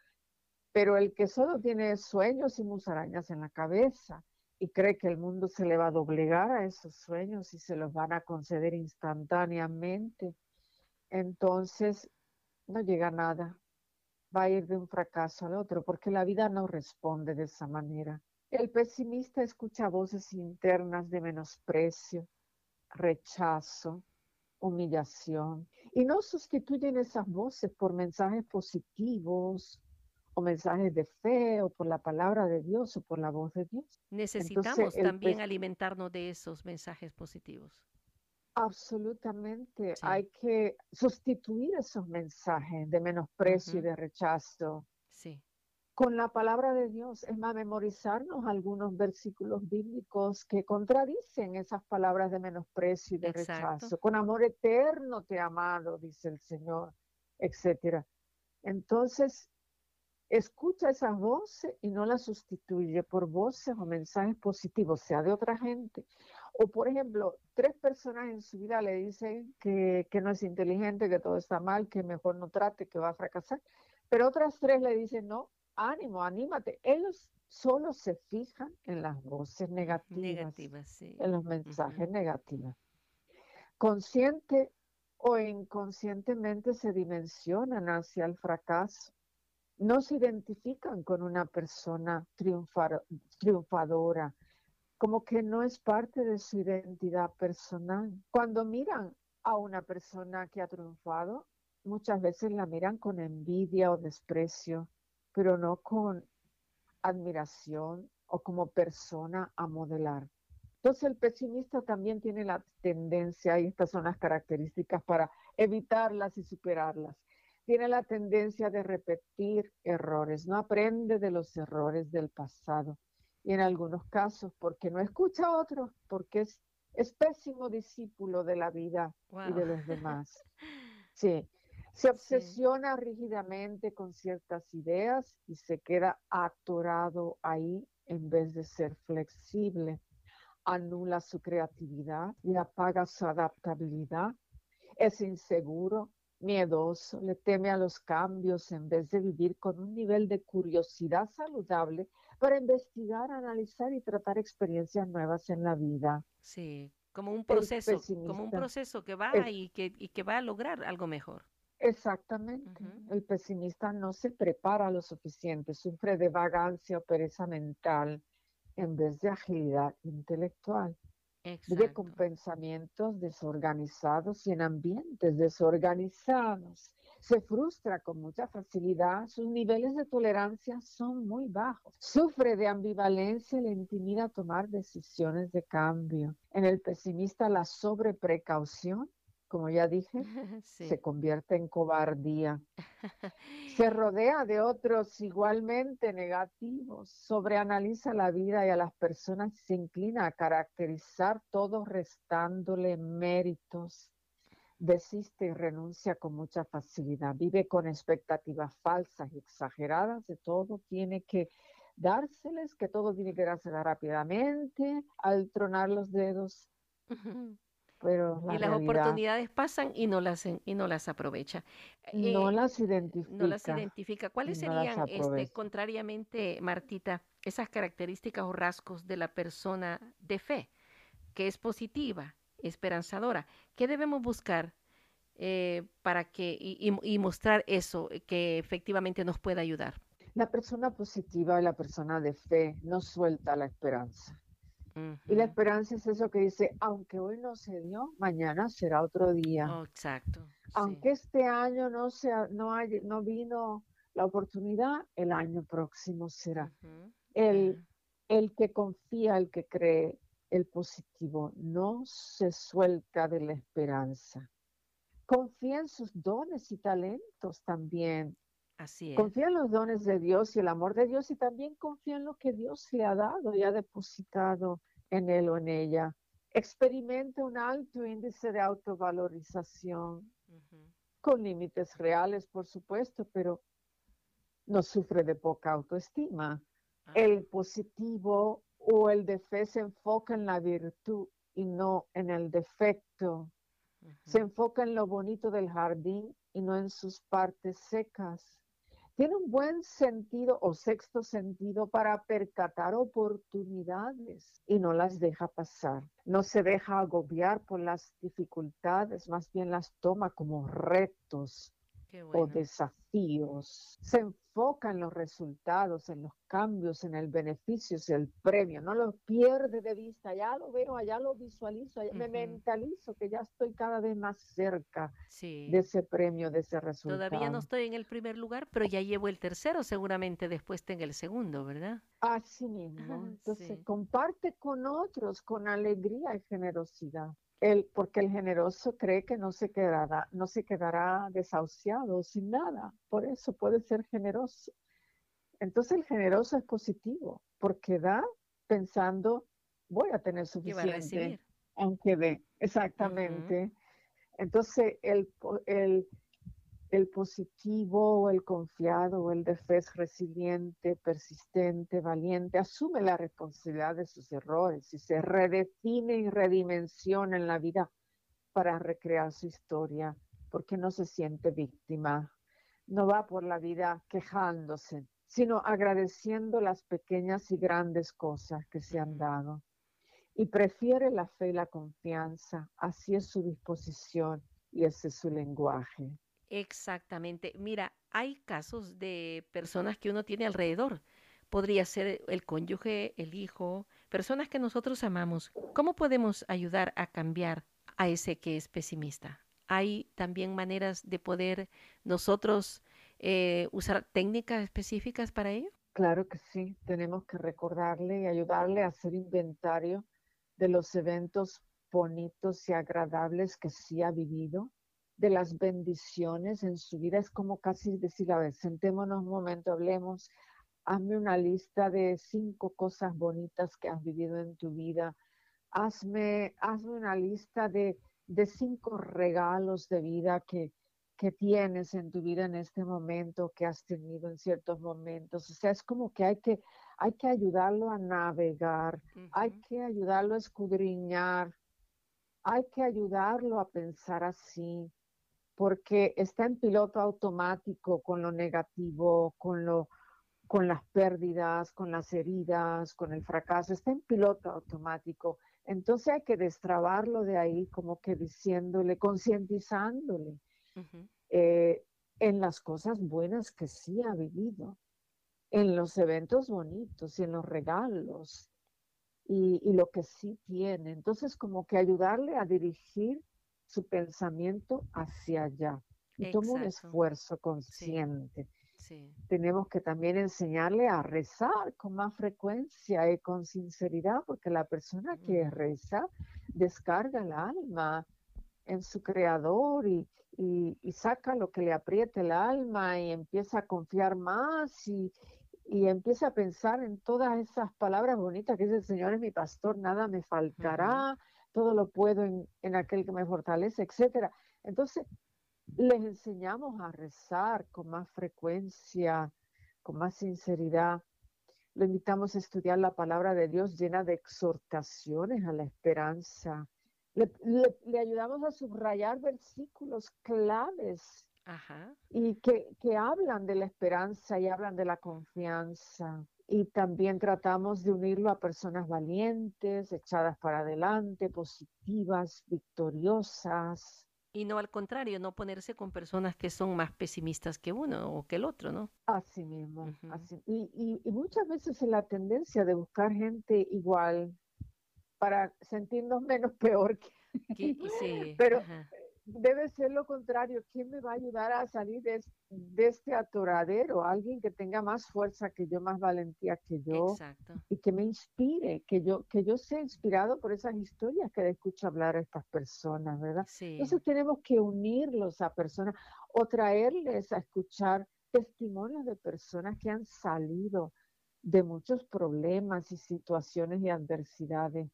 Pero el que solo tiene sueños y musarañas en la cabeza y cree que el mundo se le va a doblegar a esos sueños y se los van a conceder instantáneamente, entonces no llega a nada. Va a ir de un fracaso al otro, porque la vida no responde de esa manera. El pesimista escucha voces internas de menosprecio, rechazo, humillación, y no sustituyen esas voces por mensajes positivos o mensajes de fe o por la palabra de Dios o por la voz de Dios.
Necesitamos también alimentarnos de esos mensajes positivos.
Absolutamente. Hay que sustituir esos mensajes de menosprecio y de rechazo. Con la palabra de Dios, es más, memorizarnos algunos versículos bíblicos que contradicen esas palabras de menosprecio y de rechazo. Con amor eterno te he amado, dice el Señor, etcétera. Entonces, escucha esas voces y no las sustituye por voces o mensajes positivos, sea de otra gente. O, por ejemplo, tres personas en su vida le dicen que, que no es inteligente, que todo está mal, que mejor no trate, que va a fracasar. Pero otras tres le dicen, no, ánimo, anímate. Ellos solo se fijan en las voces negativas, en los mensajes negativos. Consciente o inconscientemente se dimensionan hacia el fracaso. No se identifican con una persona triunfadora, como que no es parte de su identidad personal. Cuando miran a una persona que ha triunfado, muchas veces la miran con envidia o desprecio pero no con admiración o como persona a modelar. Entonces el pesimista también tiene la tendencia, y estas son las características para evitarlas y superarlas, tiene la tendencia de repetir errores, no aprende de los errores del pasado. Y en algunos casos, porque no escucha a otros, porque es, es pésimo discípulo de la vida y de los demás. Sí, se obsesiona rígidamente con ciertas ideas y se queda atorado ahí en vez de ser flexible. Anula su creatividad y apaga su adaptabilidad. Es inseguro, miedoso, le teme a los cambios en vez de vivir con un nivel de curiosidad saludable para investigar, analizar y tratar experiencias nuevas en la vida.
Sí, como un proceso, como un proceso que va y, que, y que va a lograr algo mejor.
Exactamente. El pesimista no se prepara lo suficiente, sufre de vagancia o pereza mental en vez de agilidad intelectual. Vive con pensamientos desorganizados y en ambientes desorganizados. Se frustra con mucha facilidad, sus niveles de tolerancia son muy bajos. Sufre de ambivalencia y le intimida tomar decisiones de cambio. En el pesimista la sobreprecaución como ya dije, se convierte en cobardía. Se rodea de otros igualmente negativos, sobreanaliza la vida y a las personas se inclina a caracterizar todo restándole méritos. Desiste y renuncia con mucha facilidad, vive con expectativas falsas y exageradas de todo, tiene que dárseles, que todo tiene que darse rápidamente, al tronar los dedos
y las oportunidades pasan y no las y no las aprovecha.
No eh, las identifica.
No las identifica. ¿Cuáles serían, este, contrariamente, Martita, esas características o rasgos de la persona de fe, que es positiva, esperanzadora. ¿Qué debemos buscar eh, para que y, mostrar eso que efectivamente nos pueda ayudar?
La persona positiva y la persona de fe no suelta la esperanza. Y la esperanza es eso que dice, aunque hoy no se dio, mañana será otro día.
Oh, exacto.
Aunque este año no, sea, no, hay, no vino la oportunidad, el año próximo será. el, el que confía, el que cree, el positivo, no se suelta de la esperanza. Confía en sus dones y talentos también.
Así es.
Confía en los dones de Dios y el amor de Dios y también confía en lo que Dios le ha dado y ha depositado en él o en ella. Experimenta un alto índice de autovalorización, con límites reales, por supuesto, pero no sufre de poca autoestima. Ah. El positivo o el de fe se enfoca en la virtud y no en el defecto. Se enfoca en lo bonito del jardín y no en sus partes secas. Tiene un buen sentido o sexto sentido para percatar oportunidades y no las deja pasar. No se deja agobiar por las dificultades, más bien las toma como retos o desafíos. Se enfoca en los resultados, en los cambios, en el beneficio, en el premio. No lo pierde de vista. Ya lo veo, allá lo visualizo, me mentalizo que ya estoy cada vez más cerca de ese premio, de ese resultado.
Todavía no estoy en el primer lugar, pero ya llevo el tercero, seguramente después tenga el segundo, ¿verdad?
Así mismo. Entonces, comparte con otros con alegría y generosidad porque el generoso cree que no se quedará, no se quedará desahuciado sin nada, por eso puede ser generoso. Entonces el generoso es positivo, porque da pensando, voy a tener suficiente, aunque dé, exactamente. Entonces el, el, el positivo el confiado el de fe es resiliente, persistente, valiente, asume la responsabilidad de sus errores y se redefine y redimensiona en la vida para recrear su historia, porque no se siente víctima, no va por la vida quejándose, sino agradeciendo las pequeñas y grandes cosas que se han dado. Y prefiere la fe y la confianza, así es su disposición y ese es su lenguaje.
Exactamente. Mira, hay casos de personas que uno tiene alrededor. Podría ser el cónyuge, el hijo, personas que nosotros amamos. ¿Cómo podemos ayudar a cambiar a ese que es pesimista? Hay también maneras de poder nosotros eh, usar técnicas específicas para ello.
Claro que sí, tenemos que recordarle y ayudarle a hacer inventario de los eventos bonitos y agradables que sí ha vivido de las bendiciones en su vida. Es como casi decir, a ver, sentémonos un momento, hablemos, hazme una lista de cinco cosas bonitas que has vivido en tu vida. Hazme, hazme una lista de, de cinco regalos de vida que, que tienes en tu vida en este momento, que has tenido en ciertos momentos. O sea, es como que hay que, hay que ayudarlo a navegar, hay que ayudarlo a escudriñar, hay que ayudarlo a pensar así porque está en piloto automático con lo negativo, con, lo, con las pérdidas, con las heridas, con el fracaso, está en piloto automático. Entonces hay que destrabarlo de ahí, como que diciéndole, concientizándole eh, en las cosas buenas que sí ha vivido, en los eventos bonitos y en los regalos y, y lo que sí tiene. Entonces como que ayudarle a dirigir su pensamiento hacia allá. Y toma un esfuerzo consciente. Tenemos que también enseñarle a rezar con más frecuencia y con sinceridad, porque la persona que reza descarga el alma en su creador y, saca lo que le apriete el alma y empieza a confiar más y, y empieza a pensar en todas esas palabras bonitas que dice el Señor es mi pastor, nada me faltará, todo lo puedo en, aquel que me fortalece, etcétera. Entonces, les enseñamos a rezar con más frecuencia, con más sinceridad. Lo invitamos a estudiar la palabra de Dios llena de exhortaciones a la esperanza. Le, ayudamos a subrayar versículos claves y que, que hablan de la esperanza y hablan de la confianza. Y también tratamos de unirlo a personas valientes, echadas para adelante, positivas, victoriosas,
y no al contrario, no ponerse con personas que son más pesimistas que uno o que el otro, ¿no?
Así mismo. así. Y, y, muchas veces es la tendencia de buscar gente igual para sentirnos menos peor que... sí, Pero debe ser lo contrario. ¿Quién me va a ayudar a salir de, este atoradero? Alguien que tenga más fuerza que yo, más valentía que yo. Y que me inspire, que yo, que yo sea inspirado por esas historias que escucho hablar a estas personas, ¿verdad? Entonces tenemos que unirlos a personas o traerles a escuchar testimonios de personas que han salido de muchos problemas y situaciones y adversidades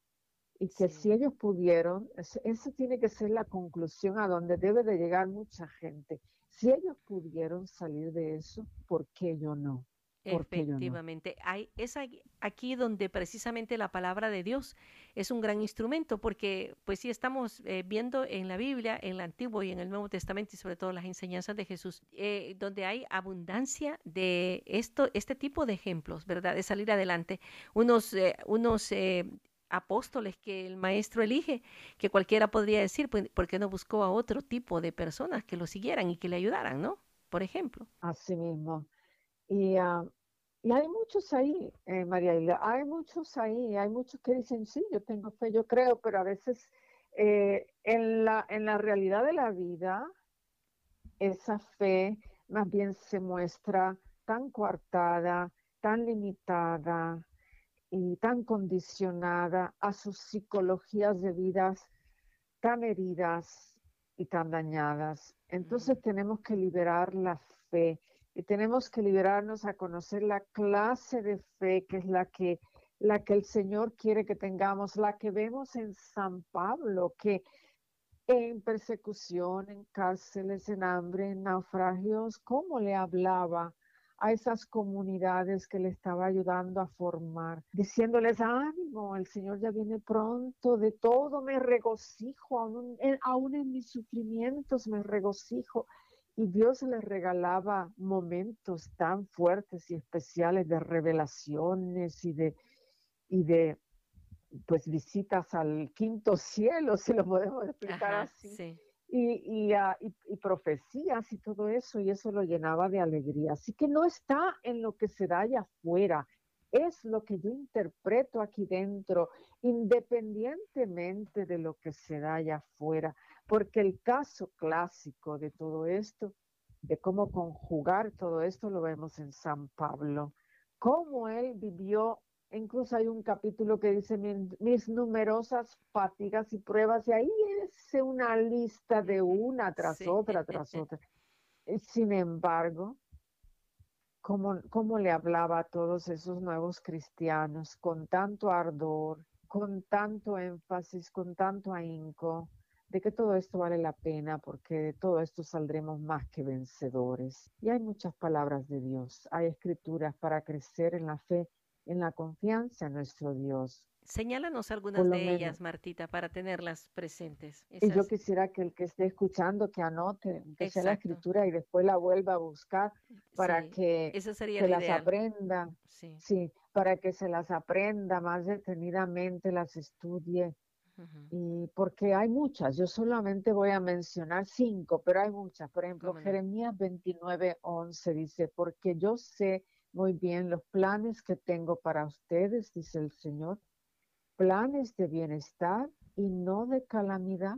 y que si ellos pudieron, eso tiene que ser la conclusión a donde debe de llegar mucha gente. Si ellos pudieron salir de eso, ¿por qué yo no?
Efectivamente, Hay, es aquí donde precisamente la palabra de Dios es un gran instrumento, porque pues sí estamos eh, viendo en la Biblia, en el Antiguo y en el Nuevo Testamento y sobre todo las enseñanzas de Jesús, eh, donde hay abundancia de esto, este tipo de ejemplos, ¿verdad? De salir adelante. Unos, eh, unos apóstoles que el maestro elige, que cualquiera podría decir, pues, ¿por qué no buscó a otro tipo de personas que lo siguieran y que le ayudaran, ¿no? Por ejemplo.
Así mismo. Y, ah, y hay muchos ahí, eh, María Isla, hay muchos ahí, hay muchos que dicen, sí, yo tengo fe, yo creo, pero a veces eh, en, la, en la realidad de la vida, esa fe más bien se muestra tan coartada, tan limitada, y tan condicionada a sus psicologías de vidas tan heridas y tan dañadas. Entonces tenemos que liberar la fe y tenemos que liberarnos a conocer la clase de fe que es la que la que el Señor quiere que tengamos, la que vemos en San Pablo, que en persecución, en cárceles, en hambre, en naufragios, cómo le hablaba a esas comunidades que le estaba ayudando a formar, diciéndoles, ánimo, el Señor ya viene pronto, de todo me regocijo, aún en, mis sufrimientos me regocijo. Y Dios les regalaba momentos tan fuertes y especiales de revelaciones y de, y de pues visitas al quinto cielo, si lo podemos explicar así y, ah, y, y, profecías y todo eso, y eso lo llenaba de alegría. Así que no está en lo que se da allá afuera, es lo que yo interpreto aquí dentro, independientemente de lo que se da allá afuera, porque el caso clásico de todo esto, de cómo conjugar todo esto, lo vemos en San Pablo, cómo él vivió Incluso hay un capítulo que dice mis, numerosas fatigas y pruebas, y ahí es una lista de una tras otra, tras otra. Eh, sin embargo, ¿cómo, ¿cómo le hablaba a todos esos nuevos cristianos con tanto ardor, con tanto énfasis, con tanto ahínco, de que todo esto vale la pena porque de todo esto saldremos más que vencedores. Y hay muchas palabras de Dios, hay escrituras para crecer en la fe en la confianza en nuestro Dios.
Señálanos algunas de ellas, Martita, para tenerlas presentes.
Y yo quisiera que el que esté escuchando, que anote, que sea la escritura y después la vuelva a buscar para que se las aprenda. Sí. para que se las aprenda más detenidamente, las estudie. Y porque hay muchas, yo solamente voy a mencionar cinco, pero hay muchas. Por ejemplo, Jeremías 29, 11 dice, porque yo sé muy bien, los planes que tengo para ustedes, dice el Señor, planes de bienestar y no de calamidad,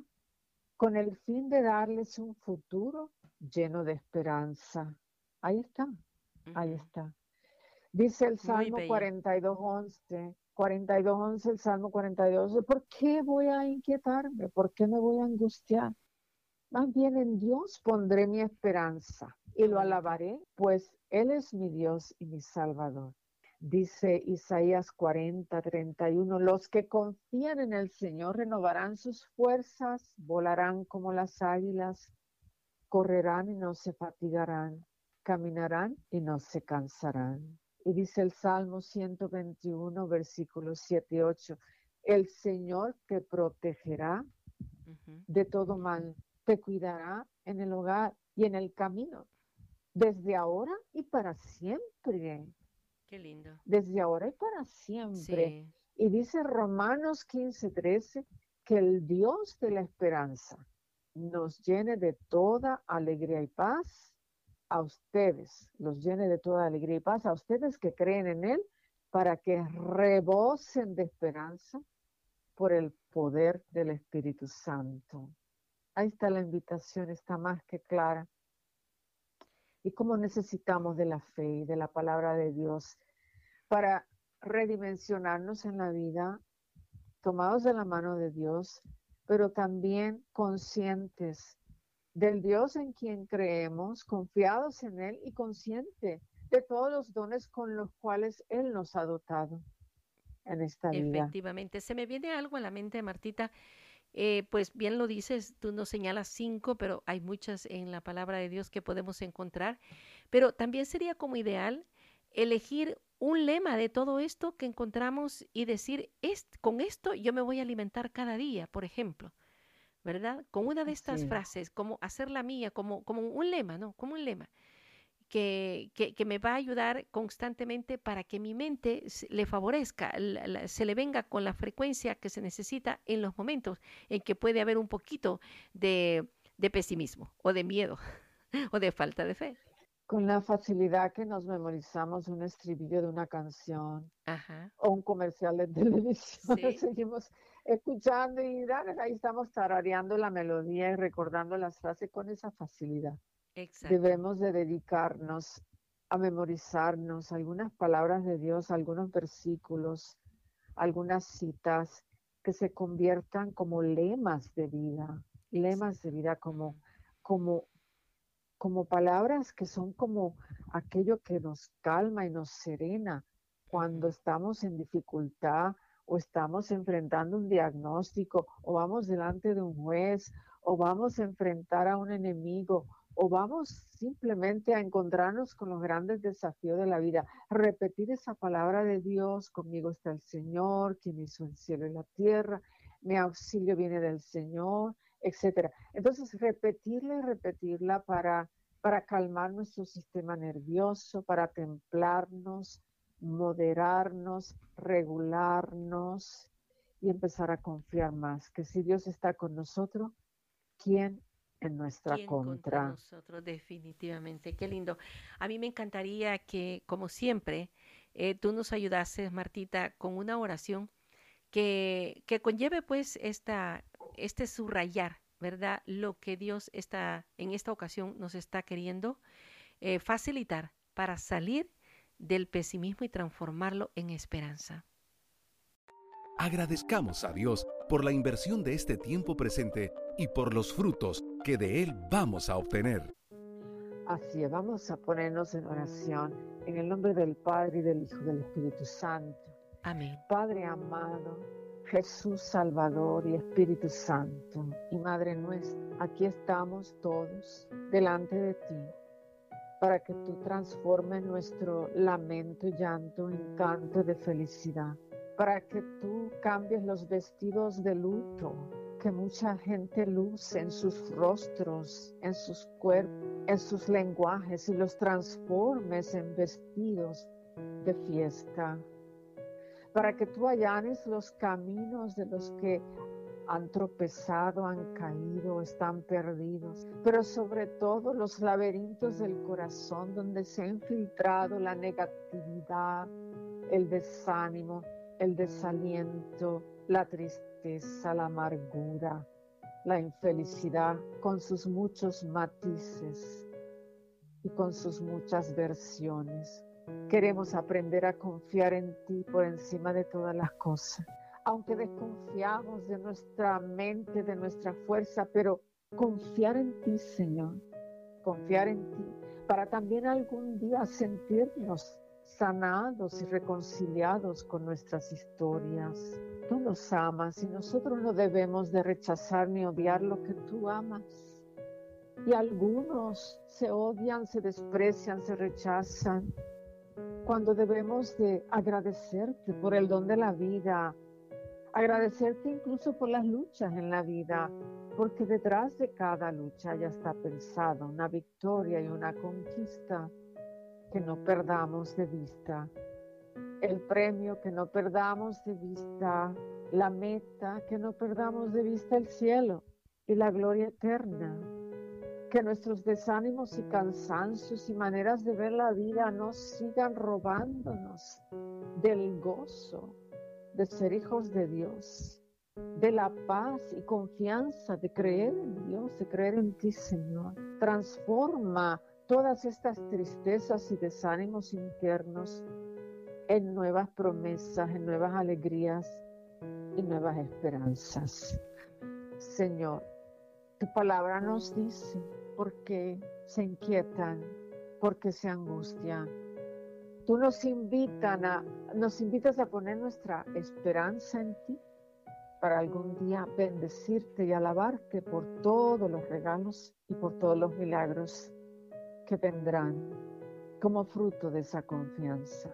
con el fin de darles un futuro lleno de esperanza. Ahí está, ahí está. Dice el Salmo 42.11, 42.11, el Salmo 42, ¿por qué voy a inquietarme? ¿Por qué me voy a angustiar? Más bien en Dios pondré mi esperanza y lo alabaré, pues Él es mi Dios y mi Salvador. Dice Isaías 40, 31, los que confían en el Señor renovarán sus fuerzas, volarán como las águilas, correrán y no se fatigarán, caminarán y no se cansarán. Y dice el Salmo 121, versículos 7 y 8, el Señor te protegerá de todo mal, te cuidará en el hogar y en el camino, desde ahora y para siempre.
Qué lindo.
Desde ahora y para siempre. Y dice Romanos 15, 13, que el Dios de la esperanza nos llene de toda alegría y paz a ustedes, los llene de toda alegría y paz a ustedes que creen en Él, para que rebosen de esperanza por el poder del Espíritu Santo. Ahí está la invitación, está más que clara. Y cómo necesitamos de la fe y de la palabra de Dios para redimensionarnos en la vida, tomados de la mano de Dios, pero también conscientes del Dios en quien creemos, confiados en Él y conscientes de todos los dones con los cuales Él nos ha dotado en esta vida.
Efectivamente, se me viene algo a la mente, Martita. Eh, pues bien lo dices, tú nos señalas cinco, pero hay muchas en la palabra de Dios que podemos encontrar. Pero también sería como ideal elegir un lema de todo esto que encontramos y decir, es, con esto yo me voy a alimentar cada día, por ejemplo, ¿verdad? Con una de estas frases, como hacerla mía, como, como un lema, ¿no? Como un lema. Que, que, me va a ayudar constantemente para que mi mente le favorezca, se le venga con la frecuencia que se necesita en los momentos en que puede haber un poquito de, de pesimismo o de miedo o de falta de fe
con la facilidad que nos memorizamos un estribillo de una canción o un comercial de televisión. Seguimos escuchando y ahí estamos tarareando la melodía y recordando las frases con esa facilidad. Debemos de dedicarnos a memorizarnos algunas palabras de Dios, algunos versículos, algunas citas que se conviertan como lemas de vida, lemas de vida como, como como palabras que son como aquello que nos calma y nos serena cuando estamos en dificultad o estamos enfrentando un diagnóstico o vamos delante de un juez o vamos a enfrentar a un enemigo o vamos simplemente a encontrarnos con los grandes desafíos de la vida. Repetir esa palabra de Dios, conmigo está el Señor, quien hizo el cielo y la tierra, mi auxilio viene del Señor, etcétera. Entonces, repetirla y repetirla para, para calmar nuestro sistema nervioso, para templarnos, moderarnos, regularnos y empezar a confiar más, que si Dios está con nosotros, ¿quién en nuestra
¿Quién
contra? Contra
nosotros, definitivamente. Qué lindo. A mí me encantaría que, como siempre, eh, tú nos ayudases, Martita, con una oración que, que conlleve pues esta, este subrayar, ¿verdad? Lo que Dios está en esta ocasión nos está queriendo eh, facilitar para salir del pesimismo y transformarlo en esperanza.
Agradezcamos a Dios por la inversión de este tiempo presente y por los frutos que de Él vamos a obtener.
Así es, vamos a ponernos en oración en el nombre del Padre y del Hijo y del Espíritu Santo.
Amén.
Padre amado, Jesús Salvador y Espíritu Santo y Madre nuestra, aquí estamos todos delante de ti para que tú transformes nuestro lamento y llanto en canto de felicidad, para que tú cambies los vestidos de luto que mucha gente luce en sus rostros, en sus cuerpos, en sus lenguajes y los transformes en vestidos de fiesta para que tú allanes los caminos de los que han tropezado, han caído, están perdidos, pero sobre todo los laberintos del corazón donde se ha infiltrado la negatividad, el desánimo, el desaliento, la tristeza, la amargura, la infelicidad, con sus muchos matices y con sus muchas versiones. Queremos aprender a confiar en ti por encima de todas las cosas. Aunque desconfiamos de nuestra mente, de nuestra fuerza, pero confiar en ti, Señor. Confiar en ti para también algún día sentirnos sanados y reconciliados con nuestras historias. Tú nos amas y nosotros no debemos de rechazar ni odiar lo que tú amas. Y algunos se odian, se desprecian, se rechazan cuando debemos de agradecerte por el don de la vida, agradecerte incluso por las luchas en la vida, porque detrás de cada lucha ya está pensado una victoria y una conquista que no perdamos de vista. El premio que no perdamos de vista, la meta que no perdamos de vista el cielo y la gloria eterna. Que nuestros desánimos y cansancios y maneras de ver la vida no sigan robándonos del gozo de ser hijos de Dios, de la paz y confianza de creer en Dios, de creer en ti, Señor. Transforma todas estas tristezas y desánimos internos en nuevas promesas, en nuevas alegrías y nuevas esperanzas. Señor, tu palabra nos dice por qué se inquietan, por qué se angustian. Tú nos, invitan a, nos invitas a poner nuestra esperanza en ti para algún día bendecirte y alabarte por todos los regalos y por todos los milagros que vendrán como fruto de esa confianza.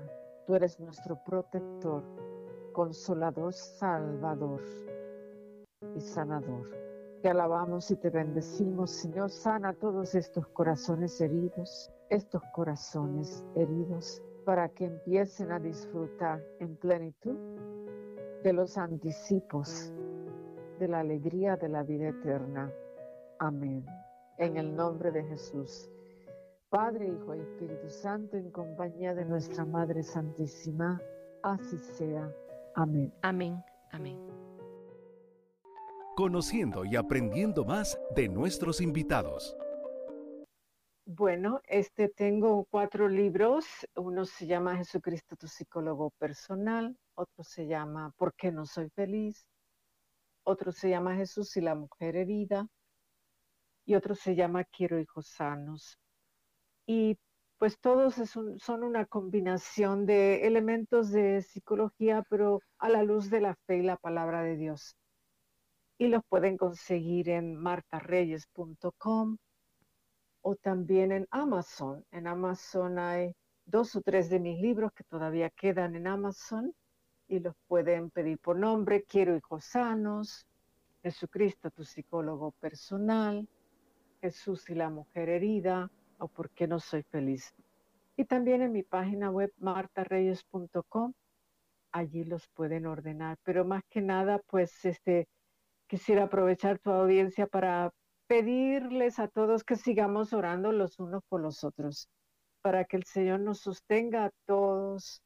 Tú eres nuestro protector, consolador, salvador y sanador. Te alabamos y te bendecimos, Señor. Sana todos estos corazones heridos, estos corazones heridos, para que empiecen a disfrutar en plenitud de los anticipos de la alegría de la vida eterna. Amén. En el nombre de Jesús. Padre, Hijo y Espíritu Santo, en compañía de nuestra Madre Santísima, así sea. Amén.
Amén. Amén.
Conociendo y aprendiendo más de nuestros invitados.
Bueno, este tengo cuatro libros. Uno se llama Jesucristo, tu psicólogo personal. Otro se llama ¿Por qué no soy feliz? Otro se llama Jesús y la mujer herida. Y otro se llama Quiero hijos sanos y pues todos son una combinación de elementos de psicología, pero a la luz de la fe y la palabra de Dios. Y los pueden conseguir en martareyes.com o también en Amazon. En Amazon hay dos o tres de mis libros que todavía quedan en Amazon y los pueden pedir por nombre. Quiero hijos sanos, Jesucristo, tu psicólogo personal, Jesús y la mujer herida, o por qué no soy feliz. Y también en mi página web martareyes.com, allí los pueden ordenar. Pero más que nada, pues este, quisiera aprovechar tu audiencia para pedirles a todos que sigamos orando los unos por los otros, para que el Señor nos sostenga a todos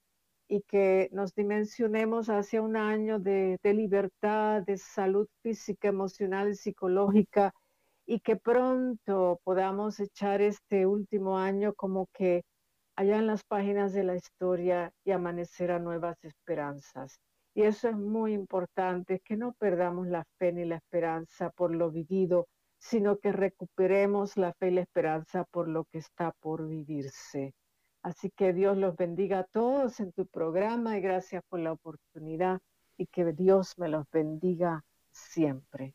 y que nos dimensionemos hacia un año de, de libertad, de salud física, emocional y psicológica y que pronto podamos echar este último año como que allá en las páginas de la historia y amanecer a nuevas esperanzas. Y eso es muy importante, que no perdamos la fe ni la esperanza por lo vivido, sino que recuperemos la fe y la esperanza por lo que está por vivirse. Así que Dios los bendiga a todos en tu programa y gracias por la oportunidad y que Dios me los bendiga siempre.